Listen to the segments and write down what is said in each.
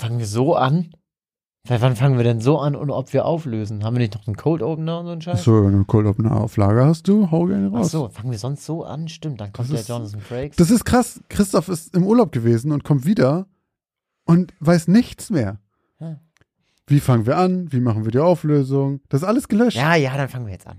Fangen wir so an? Seit wann fangen wir denn so an und ob wir auflösen? Haben wir nicht noch einen Cold Opener und so einen Scheiß? So, wenn du einen Cold Opener auf Lager hast, du, hau gerne raus. so, fangen wir sonst so an? Stimmt, dann kommt Das der Jonathan Frakes. Das ist krass. Christoph ist im Urlaub gewesen und kommt wieder und weiß nichts mehr. Hm. Wie fangen wir an? Wie machen wir die Auflösung? Das ist alles gelöscht. ja, ja, dann fangen wir jetzt an.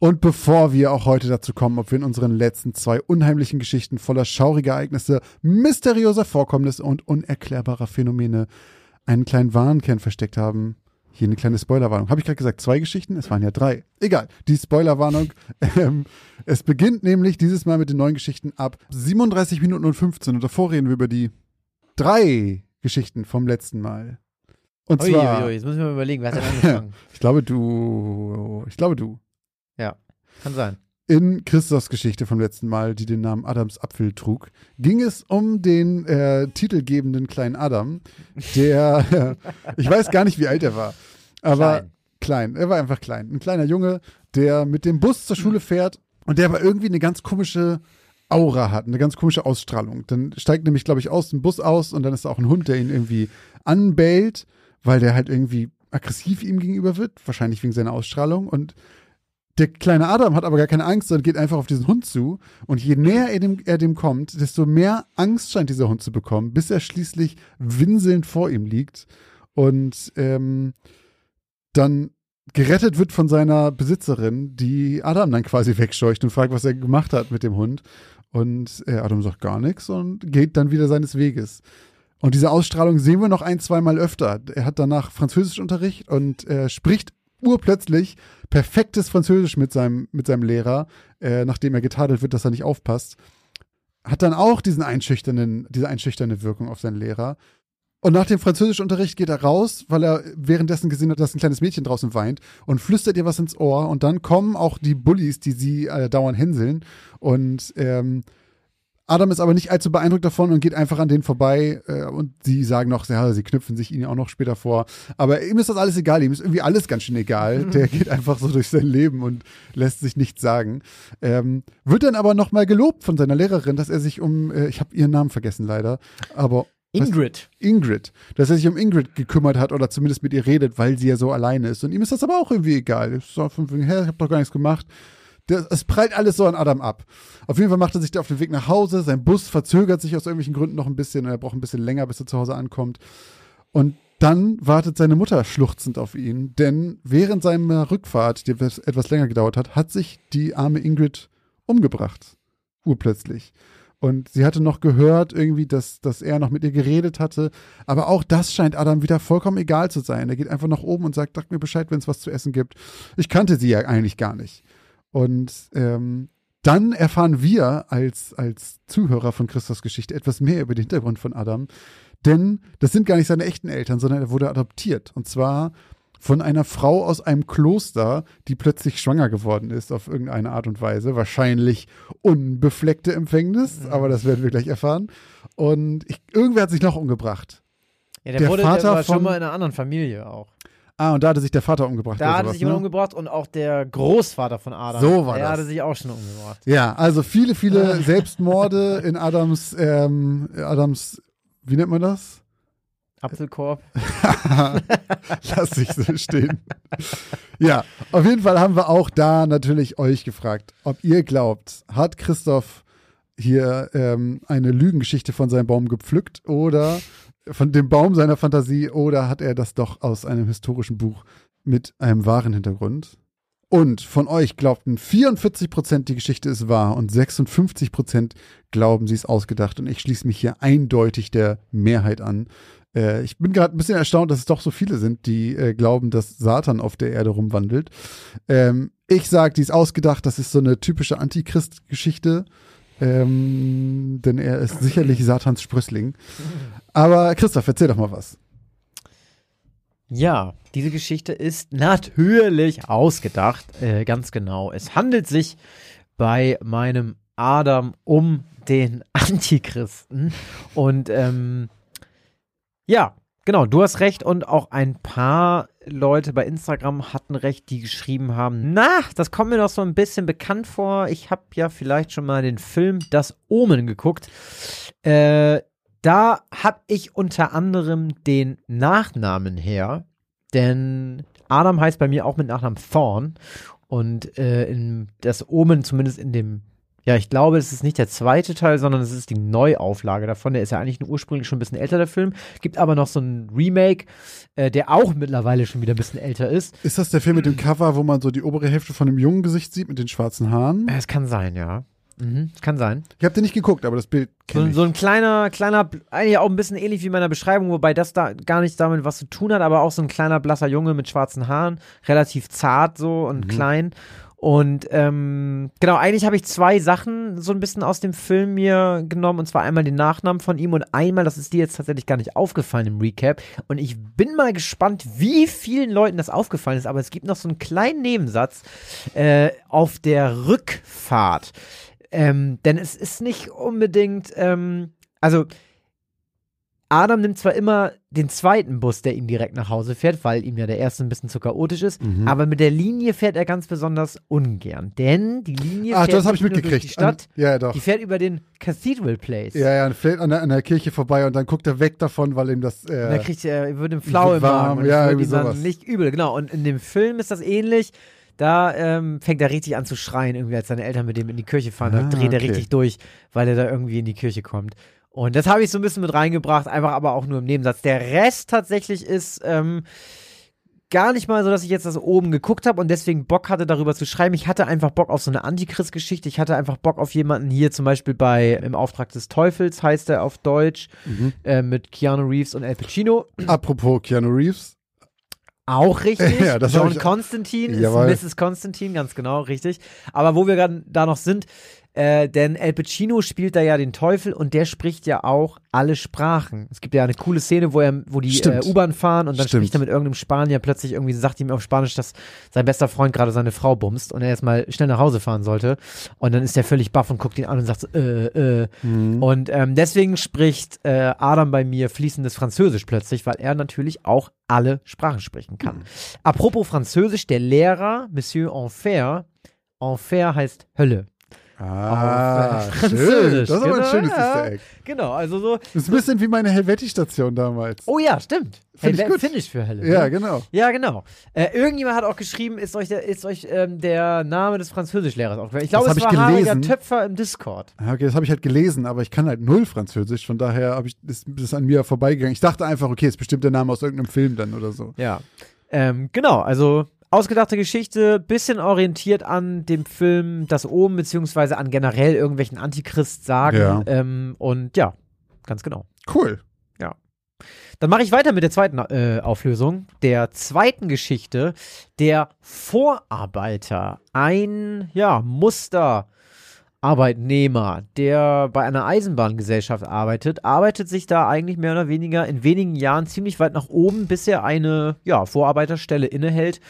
Und bevor wir auch heute dazu kommen, ob wir in unseren letzten zwei unheimlichen Geschichten voller schauriger Ereignisse, mysteriöser Vorkommnisse und unerklärbarer Phänomene einen kleinen Warnkern versteckt haben, hier eine kleine Spoilerwarnung. Habe ich gerade gesagt, zwei Geschichten? Es waren ja drei. Egal, die Spoilerwarnung. Ähm, es beginnt nämlich dieses Mal mit den neuen Geschichten ab 37 Minuten und 15. Und davor reden wir über die drei Geschichten vom letzten Mal. Und Ui, zwar, ui, ui, jetzt müssen wir mal überlegen, wer hat denn angefangen? ich glaube du, ich glaube du. Kann sein. In Christophs Geschichte vom letzten Mal, die den Namen Adams Apfel trug, ging es um den äh, titelgebenden kleinen Adam, der, ich weiß gar nicht, wie alt er war, aber Klein. klein. Er war einfach klein. Ein kleiner Junge, der mit dem Bus zur Schule fährt und der aber irgendwie eine ganz komische Aura hat, eine ganz komische Ausstrahlung. Dann steigt nämlich, glaube ich, aus dem Bus aus und dann ist da auch ein Hund, der ihn irgendwie anbellt, weil der halt irgendwie aggressiv ihm gegenüber wird, wahrscheinlich wegen seiner Ausstrahlung und der kleine Adam hat aber gar keine Angst und geht einfach auf diesen Hund zu. Und je näher er dem, er dem kommt, desto mehr Angst scheint dieser Hund zu bekommen, bis er schließlich winselnd vor ihm liegt und ähm, dann gerettet wird von seiner Besitzerin, die Adam dann quasi wegscheucht und fragt, was er gemacht hat mit dem Hund. Und äh, Adam sagt gar nichts und geht dann wieder seines Weges. Und diese Ausstrahlung sehen wir noch ein, zweimal öfter. Er hat danach Französischunterricht und er spricht urplötzlich perfektes Französisch mit seinem, mit seinem Lehrer, äh, nachdem er getadelt wird, dass er nicht aufpasst. Hat dann auch diesen einschüchternden, diese einschüchternde Wirkung auf seinen Lehrer. Und nach dem Französischunterricht geht er raus, weil er währenddessen gesehen hat, dass ein kleines Mädchen draußen weint und flüstert ihr was ins Ohr. Und dann kommen auch die Bullies, die sie äh, dauernd hänseln. Und ähm, Adam ist aber nicht allzu beeindruckt davon und geht einfach an denen vorbei. Äh, und sie sagen noch, ja, sie knüpfen sich ihn auch noch später vor. Aber ihm ist das alles egal. Ihm ist irgendwie alles ganz schön egal. Der geht einfach so durch sein Leben und lässt sich nichts sagen. Ähm, wird dann aber nochmal gelobt von seiner Lehrerin, dass er sich um, äh, ich habe ihren Namen vergessen leider, aber Ingrid. Ingrid, dass er sich um Ingrid gekümmert hat oder zumindest mit ihr redet, weil sie ja so alleine ist. Und ihm ist das aber auch irgendwie egal. Ich so ich hab doch gar nichts gemacht. Es prallt alles so an Adam ab. Auf jeden Fall macht er sich da auf den Weg nach Hause. Sein Bus verzögert sich aus irgendwelchen Gründen noch ein bisschen und er braucht ein bisschen länger, bis er zu Hause ankommt. Und dann wartet seine Mutter schluchzend auf ihn, denn während seiner Rückfahrt, die etwas länger gedauert hat, hat sich die arme Ingrid umgebracht. Urplötzlich. Und sie hatte noch gehört, irgendwie, dass, dass er noch mit ihr geredet hatte. Aber auch das scheint Adam wieder vollkommen egal zu sein. Er geht einfach nach oben und sagt, sag mir Bescheid, wenn es was zu essen gibt. Ich kannte sie ja eigentlich gar nicht. Und ähm, dann erfahren wir als, als Zuhörer von Christus Geschichte etwas mehr über den Hintergrund von Adam. Denn das sind gar nicht seine echten Eltern, sondern er wurde adoptiert. Und zwar von einer Frau aus einem Kloster, die plötzlich schwanger geworden ist auf irgendeine Art und Weise. Wahrscheinlich unbefleckte Empfängnis, Mhm. aber das werden wir gleich erfahren. Und ich, irgendwer hat sich noch umgebracht. Ja, der, Der wurde, Vater der war von- schon mal in einer anderen Familie auch. Ah, und da hatte sich der Vater umgebracht. Da hatte sich jemand ne? umgebracht und auch der Großvater von Adam. So war der das. hatte sich auch schon umgebracht. Ja, also viele, viele Selbstmorde in Adams, ähm, Adams, wie nennt man das? Apfelkorb. Lass ich so stehen. Ja, auf jeden Fall haben wir auch da natürlich euch gefragt, ob ihr glaubt, hat Christoph hier ähm, eine Lügengeschichte von seinem Baum gepflückt oder von dem Baum seiner Fantasie oder hat er das doch aus einem historischen Buch mit einem wahren Hintergrund? Und von euch glaubten 44 Prozent, die Geschichte ist wahr und 56 Prozent glauben, sie ist ausgedacht. Und ich schließe mich hier eindeutig der Mehrheit an. Äh, ich bin gerade ein bisschen erstaunt, dass es doch so viele sind, die äh, glauben, dass Satan auf der Erde rumwandelt. Ähm, ich sag, die ist ausgedacht, das ist so eine typische Antichrist-Geschichte. Ähm, denn er ist sicherlich Satans Sprössling. Aber Christoph, erzähl doch mal was. Ja, diese Geschichte ist natürlich ausgedacht, äh, ganz genau. Es handelt sich bei meinem Adam um den Antichristen. Und ähm, ja, genau, du hast recht und auch ein paar Leute bei Instagram hatten recht, die geschrieben haben, na, das kommt mir doch so ein bisschen bekannt vor. Ich habe ja vielleicht schon mal den Film Das Omen geguckt. Äh, da habe ich unter anderem den Nachnamen her, denn Adam heißt bei mir auch mit Nachnamen Thorn und äh, in das Omen, zumindest in dem, ja, ich glaube, es ist nicht der zweite Teil, sondern es ist die Neuauflage davon. Der ist ja eigentlich ursprünglich schon ein bisschen älter, der Film. Gibt aber noch so ein Remake, äh, der auch mittlerweile schon wieder ein bisschen älter ist. Ist das der Film mit dem Cover, wo man so die obere Hälfte von dem jungen Gesicht sieht mit den schwarzen Haaren? Es kann sein, ja. Mhm, kann sein. Ich habe den nicht geguckt, aber das Bild So, kenne ich. so ein kleiner, kleiner, eigentlich auch ein bisschen ähnlich wie in meiner Beschreibung, wobei das da gar nichts damit was zu tun hat, aber auch so ein kleiner blasser Junge mit schwarzen Haaren, relativ zart so und Mhm. klein. Und ähm, genau, eigentlich habe ich zwei Sachen so ein bisschen aus dem Film mir genommen, und zwar einmal den Nachnamen von ihm und einmal, das ist dir jetzt tatsächlich gar nicht aufgefallen im Recap. Und ich bin mal gespannt, wie vielen Leuten das aufgefallen ist, aber es gibt noch so einen kleinen Nebensatz äh, auf der Rückfahrt. Ähm, denn es ist nicht unbedingt, ähm, also Adam nimmt zwar immer den zweiten Bus, der ihm direkt nach Hause fährt, weil ihm ja der erste ein bisschen zu chaotisch ist, Mhm. aber mit der Linie fährt er ganz besonders ungern. Denn die Linie Ach, fährt das ich nur durch mitgekriegt. die Stadt, An, ja, doch. die fährt über den Cathedral Place. Ja, ja, und fällt an der, an der Kirche vorbei und dann guckt er weg davon, weil ihm das. Und da Äh, kriegt er, wird ihm flau im Magen und ja, irgendwie dann sowas. nicht übel. Genau, und in dem Film ist das ähnlich. Da ähm, fängt er richtig an zu schreien, irgendwie als seine Eltern mit dem in die Kirche fahren. Da Ah, dreht er okay. richtig durch, weil er da irgendwie in die Kirche kommt. Und das habe ich so ein bisschen mit reingebracht, einfach aber auch nur im Nebensatz. Der Rest tatsächlich ist ähm, gar nicht mal so, dass ich jetzt das oben geguckt habe und deswegen Bock hatte, darüber zu schreiben. Ich hatte einfach Bock auf so eine Antichrist-Geschichte. Ich hatte einfach Bock auf jemanden hier, zum Beispiel bei Im Auftrag des Teufels, heißt er auf Deutsch, Mhm. äh, mit Keanu Reeves und Al Pacino. apropos Keanu Reeves. Auch richtig. Ja, John Constantine ist Mrs. Constantine, ganz genau, richtig. Aber wo wir gerade da noch sind, äh, denn Al Pacino spielt da ja den Teufel und der spricht ja auch alle Sprachen. Es gibt ja eine coole Szene, wo er, wo die äh. U-Bahn fahren und dann Stimmt. spricht er mit irgendeinem Spanier plötzlich irgendwie, sagt ihm auf Spanisch, dass sein bester Freund gerade seine Frau bumst und er erstmal schnell nach Hause fahren sollte. Und dann ist er völlig baff und guckt ihn an und sagt so, äh, äh. Mhm. Und ähm, deswegen spricht äh, Adam bei mir fließendes Französisch plötzlich, weil er natürlich auch alle Sprachen sprechen kann. Apropos Französisch, der Lehrer, Monsieur Enfer, Enfer heißt Hölle. Ah, äh, schön. Französisch, Das ist aber ein genau, schönes ja. Easter Egg. Genau, also so. Das ist ein bisschen wie meine Helvetti-Station damals. Oh ja, stimmt. Find ich. Finde ich für Hölle. ja, ne? genau. Ja, genau. Äh, irgendjemand hat auch geschrieben, ist euch der, ist euch ähm, der Name des Französischlehrers aufgefallen? Ich glaube, Das es war gelesen. Töpfer im Discord. Ah, Okay, das habe ich halt gelesen, aber ich kann halt null Französisch, von daher ich ist das an mir vorbeigegangen. Ich dachte einfach, okay, ist bestimmt der Name aus irgendeinem Film dann oder so. Ja. Ähm, genau, also ausgedachte Geschichte, bisschen orientiert an dem Film Das Omen, beziehungsweise an generell irgendwelchen Antichrist-Sagen. Ja. Ähm, und ja, ganz genau. Cool. Dann mache ich weiter mit der zweiten äh, Auflösung, der zweiten Geschichte, der Vorarbeiter, ein ja Musterarbeitnehmer, der bei einer Eisenbahngesellschaft arbeitet, arbeitet sich da eigentlich mehr oder weniger in wenigen Jahren ziemlich weit nach oben, bis er eine ja Vorarbeiterstelle innehält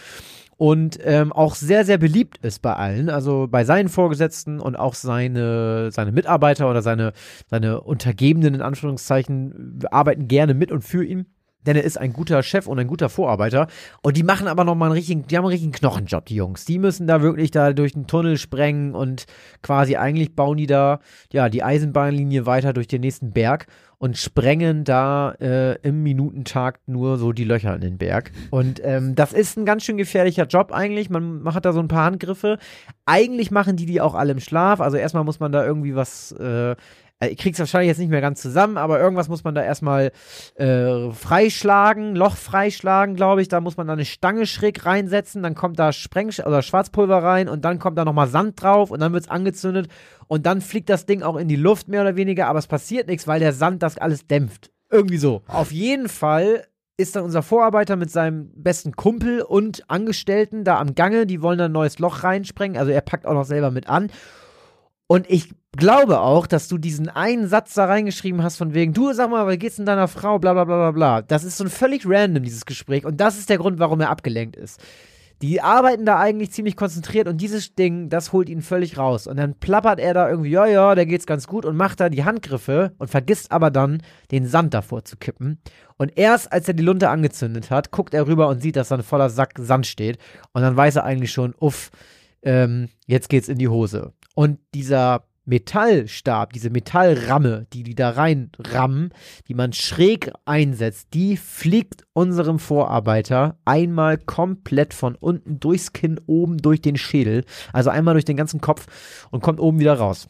und ähm, auch sehr, sehr beliebt ist bei allen, also bei seinen Vorgesetzten und auch seine, seine Mitarbeiter oder seine, seine Untergebenen in Anführungszeichen arbeiten gerne mit und für ihn. Denn er ist ein guter Chef und ein guter Vorarbeiter. Und die machen aber nochmal einen richtigen, die haben einen richtigen Knochenjob, die Jungs. Die müssen da wirklich da durch den Tunnel sprengen und quasi eigentlich bauen die da, ja, die Eisenbahnlinie weiter durch den nächsten Berg und sprengen da äh, im Minutentakt nur so die Löcher in den Berg. Und ähm, das ist ein ganz schön gefährlicher Job eigentlich. Man, man hat da so ein paar Handgriffe. Eigentlich machen die die auch alle im Schlaf. Also erstmal muss man da irgendwie was. Äh, ich krieg's wahrscheinlich jetzt nicht mehr ganz zusammen, aber irgendwas muss man da erstmal äh, freischlagen, Loch freischlagen, glaube ich. Da muss man da eine Stange schräg reinsetzen, dann kommt da Spreng oder Schwarzpulver rein und dann kommt da nochmal Sand drauf und dann wird's angezündet und dann fliegt das Ding auch in die Luft, mehr oder weniger, aber es passiert nichts, weil der Sand das alles dämpft. Irgendwie so. Auf jeden Fall ist dann unser Vorarbeiter mit seinem besten Kumpel und Angestellten da am Gange. Die wollen da ein neues Loch reinsprengen. Also er packt auch noch selber mit an. Und ich glaube auch, dass du diesen einen Satz da reingeschrieben hast von wegen, du sag mal, wie geht's denn deiner Frau, bla bla bla bla bla. Das ist so ein völlig random, dieses Gespräch. Und das ist der Grund, warum er abgelenkt ist. Die arbeiten da eigentlich ziemlich konzentriert und dieses Ding, das holt ihn völlig raus. Und dann plappert er da irgendwie, ja, ja, der geht's ganz gut und macht da die Handgriffe und vergisst aber dann, den Sand davor zu kippen. Und erst als er die Lunte angezündet hat, guckt er rüber und sieht, dass da ein voller Sack Sand steht. Und dann weiß er eigentlich schon, uff, ähm, jetzt geht's in die Hose. Und dieser Metallstab, diese Metallramme, die die da reinrammen, die man schräg einsetzt, die fliegt unserem Vorarbeiter einmal komplett von unten durchs Kinn oben durch den Schädel, also einmal durch den ganzen Kopf und kommt oben wieder raus.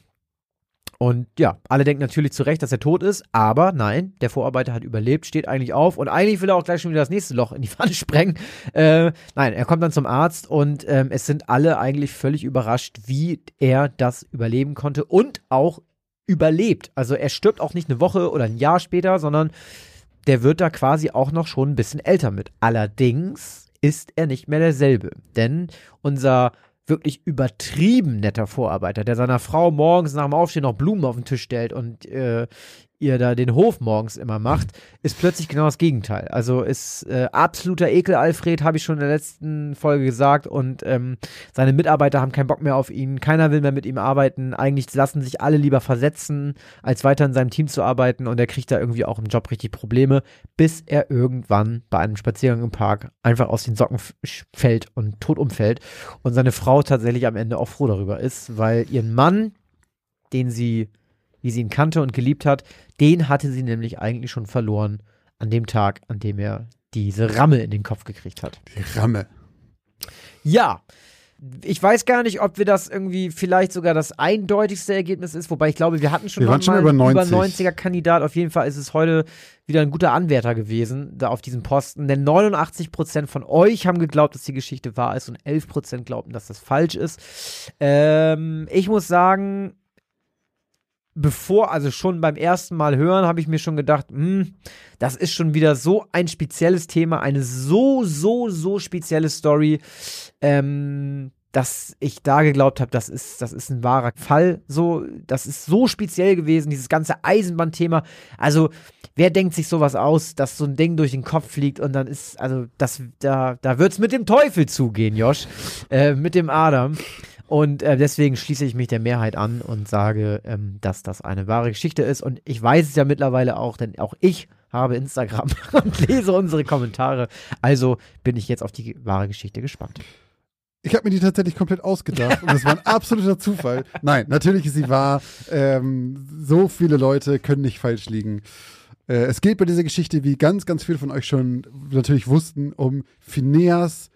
Und ja, alle denken natürlich zu Recht, dass er tot ist, aber nein, der Vorarbeiter hat überlebt, steht eigentlich auf und eigentlich will er auch gleich schon wieder das nächste Loch in die Pfanne sprengen. Äh, nein, er kommt dann zum Arzt und ähm, es sind alle eigentlich völlig überrascht, wie er das überleben konnte und auch überlebt. Also er stirbt auch nicht eine Woche oder ein Jahr später, sondern der wird da quasi auch noch schon ein bisschen älter mit. Allerdings ist er nicht mehr derselbe, denn unser wirklich übertrieben netter Vorarbeiter, der seiner Frau morgens nach dem Aufstehen noch Blumen auf den Tisch stellt und äh, ihr da den Hof morgens immer macht, ist plötzlich genau das Gegenteil. Also ist äh, absoluter Ekel, Alfred, habe ich schon in der letzten Folge gesagt. Und ähm, seine Mitarbeiter haben keinen Bock mehr auf ihn. Keiner will mehr mit ihm arbeiten. Eigentlich lassen sich alle lieber versetzen, als weiter in seinem Team zu arbeiten. Und er kriegt da irgendwie auch im Job richtig Probleme, bis er irgendwann bei einem Spaziergang im Park einfach aus den Socken fällt und tot umfällt. Und seine Frau tatsächlich am Ende auch froh darüber ist, weil ihren Mann, den sie wie sie ihn kannte und geliebt hat, den hatte sie nämlich eigentlich schon verloren an dem Tag, an dem er diese Ramme in den Kopf gekriegt hat. Die Ramme. Ja. Ich weiß gar nicht, ob wir das irgendwie vielleicht sogar das eindeutigste Ergebnis ist, wobei ich glaube, wir hatten schon wir mal schon über 90. über 90er Kandidat. Auf jeden Fall ist es heute wieder ein guter Anwärter gewesen, da auf diesem Posten. Denn 89% von euch haben geglaubt, dass die Geschichte wahr ist und 11% glaubten, dass das falsch ist. Ähm, ich muss sagen, bevor, also schon beim ersten Mal hören, habe ich mir schon gedacht, mh, hm, das ist schon wieder so ein spezielles Thema, eine so, so, so spezielle Story, ähm, dass ich da geglaubt habe, das ist, das ist ein wahrer Fall. So, das ist so speziell gewesen, dieses ganze Eisenbahnthema. Also, wer denkt sich sowas aus, dass so ein Ding durch den Kopf fliegt und dann ist, also, das, da, da wird's mit dem Teufel zugehen, Josh, äh, mit dem Adam. Und äh, deswegen schließe ich mich der Mehrheit an und sage, ähm, dass das eine wahre Geschichte ist. Und ich weiß es ja mittlerweile auch, denn auch ich habe Instagram und lese unsere Kommentare. Also bin ich jetzt auf die wahre Geschichte gespannt. Ich habe mir die tatsächlich komplett ausgedacht und das war ein absoluter Zufall. Nein, natürlich ist sie wahr. Ähm, so viele Leute können nicht falsch liegen. Äh, es geht bei dieser Geschichte, wie ganz, ganz viele von euch schon natürlich wussten, um Phineas,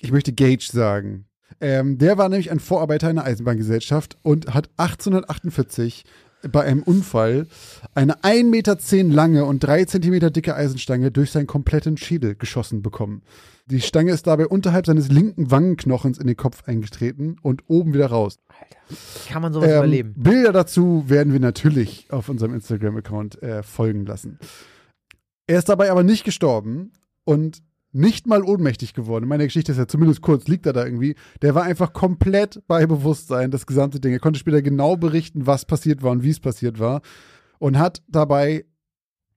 ich möchte Gage sagen, ähm, der war nämlich ein Vorarbeiter einer Eisenbahngesellschaft und hat 1848 bei einem Unfall eine 1,10 Meter lange und 3 Zentimeter dicke Eisenstange durch seinen kompletten Schädel geschossen bekommen. Die Stange ist dabei unterhalb seines linken Wangenknochens in den Kopf eingetreten und oben wieder raus. Alter, kann man sowas ähm, überleben? Bilder dazu werden wir natürlich auf unserem Instagram-Account äh, folgen lassen. Er ist dabei aber nicht gestorben und nicht mal ohnmächtig geworden. Meine Geschichte ist ja zumindest kurz, liegt er da irgendwie. Der war einfach komplett bei Bewusstsein, das gesamte Ding. Er konnte später genau berichten, was passiert war und wie es passiert war. Und hat dabei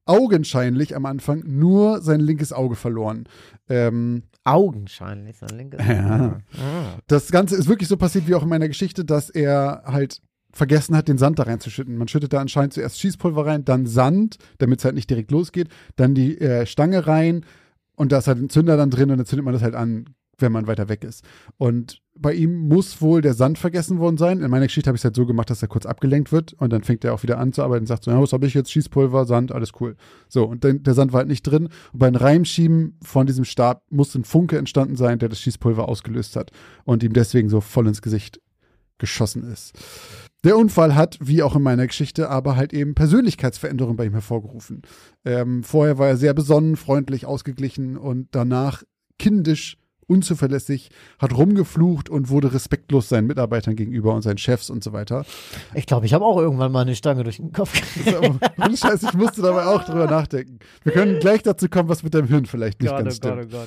augenscheinlich am Anfang nur sein linkes Auge verloren. Ähm, augenscheinlich sein linkes Auge. Ja. Ah. Das Ganze ist wirklich so passiert wie auch in meiner Geschichte, dass er halt vergessen hat, den Sand da reinzuschütten. Man schüttet da anscheinend zuerst Schießpulver rein, dann Sand, damit es halt nicht direkt losgeht, dann die äh, Stange rein, und da ist halt ein Zünder dann drin und dann zündet man das halt an, wenn man weiter weg ist. Und bei ihm muss wohl der Sand vergessen worden sein. In meiner Geschichte habe ich es halt so gemacht, dass er kurz abgelenkt wird und dann fängt er auch wieder an zu arbeiten und sagt so, ja, was habe ich jetzt? Schießpulver, Sand, alles cool. So, und dann, der Sand war halt nicht drin. Und beim Reimschieben von diesem Stab muss ein Funke entstanden sein, der das Schießpulver ausgelöst hat und ihm deswegen so voll ins Gesicht geschossen ist. Der Unfall hat, wie auch in meiner Geschichte, aber halt eben Persönlichkeitsveränderungen bei ihm hervorgerufen. Ähm, vorher war er sehr besonnen, freundlich, ausgeglichen und danach kindisch unzuverlässig, hat rumgeflucht und wurde respektlos seinen Mitarbeitern gegenüber und seinen Chefs und so weiter. Ich glaube, ich habe auch irgendwann mal eine Stange durch den Kopf gekriegt. Ohne Scheiß, ich musste dabei auch drüber nachdenken. Wir können gleich dazu kommen, was mit deinem Hirn vielleicht nicht Gott, ganz oh Gott, stimmt. oh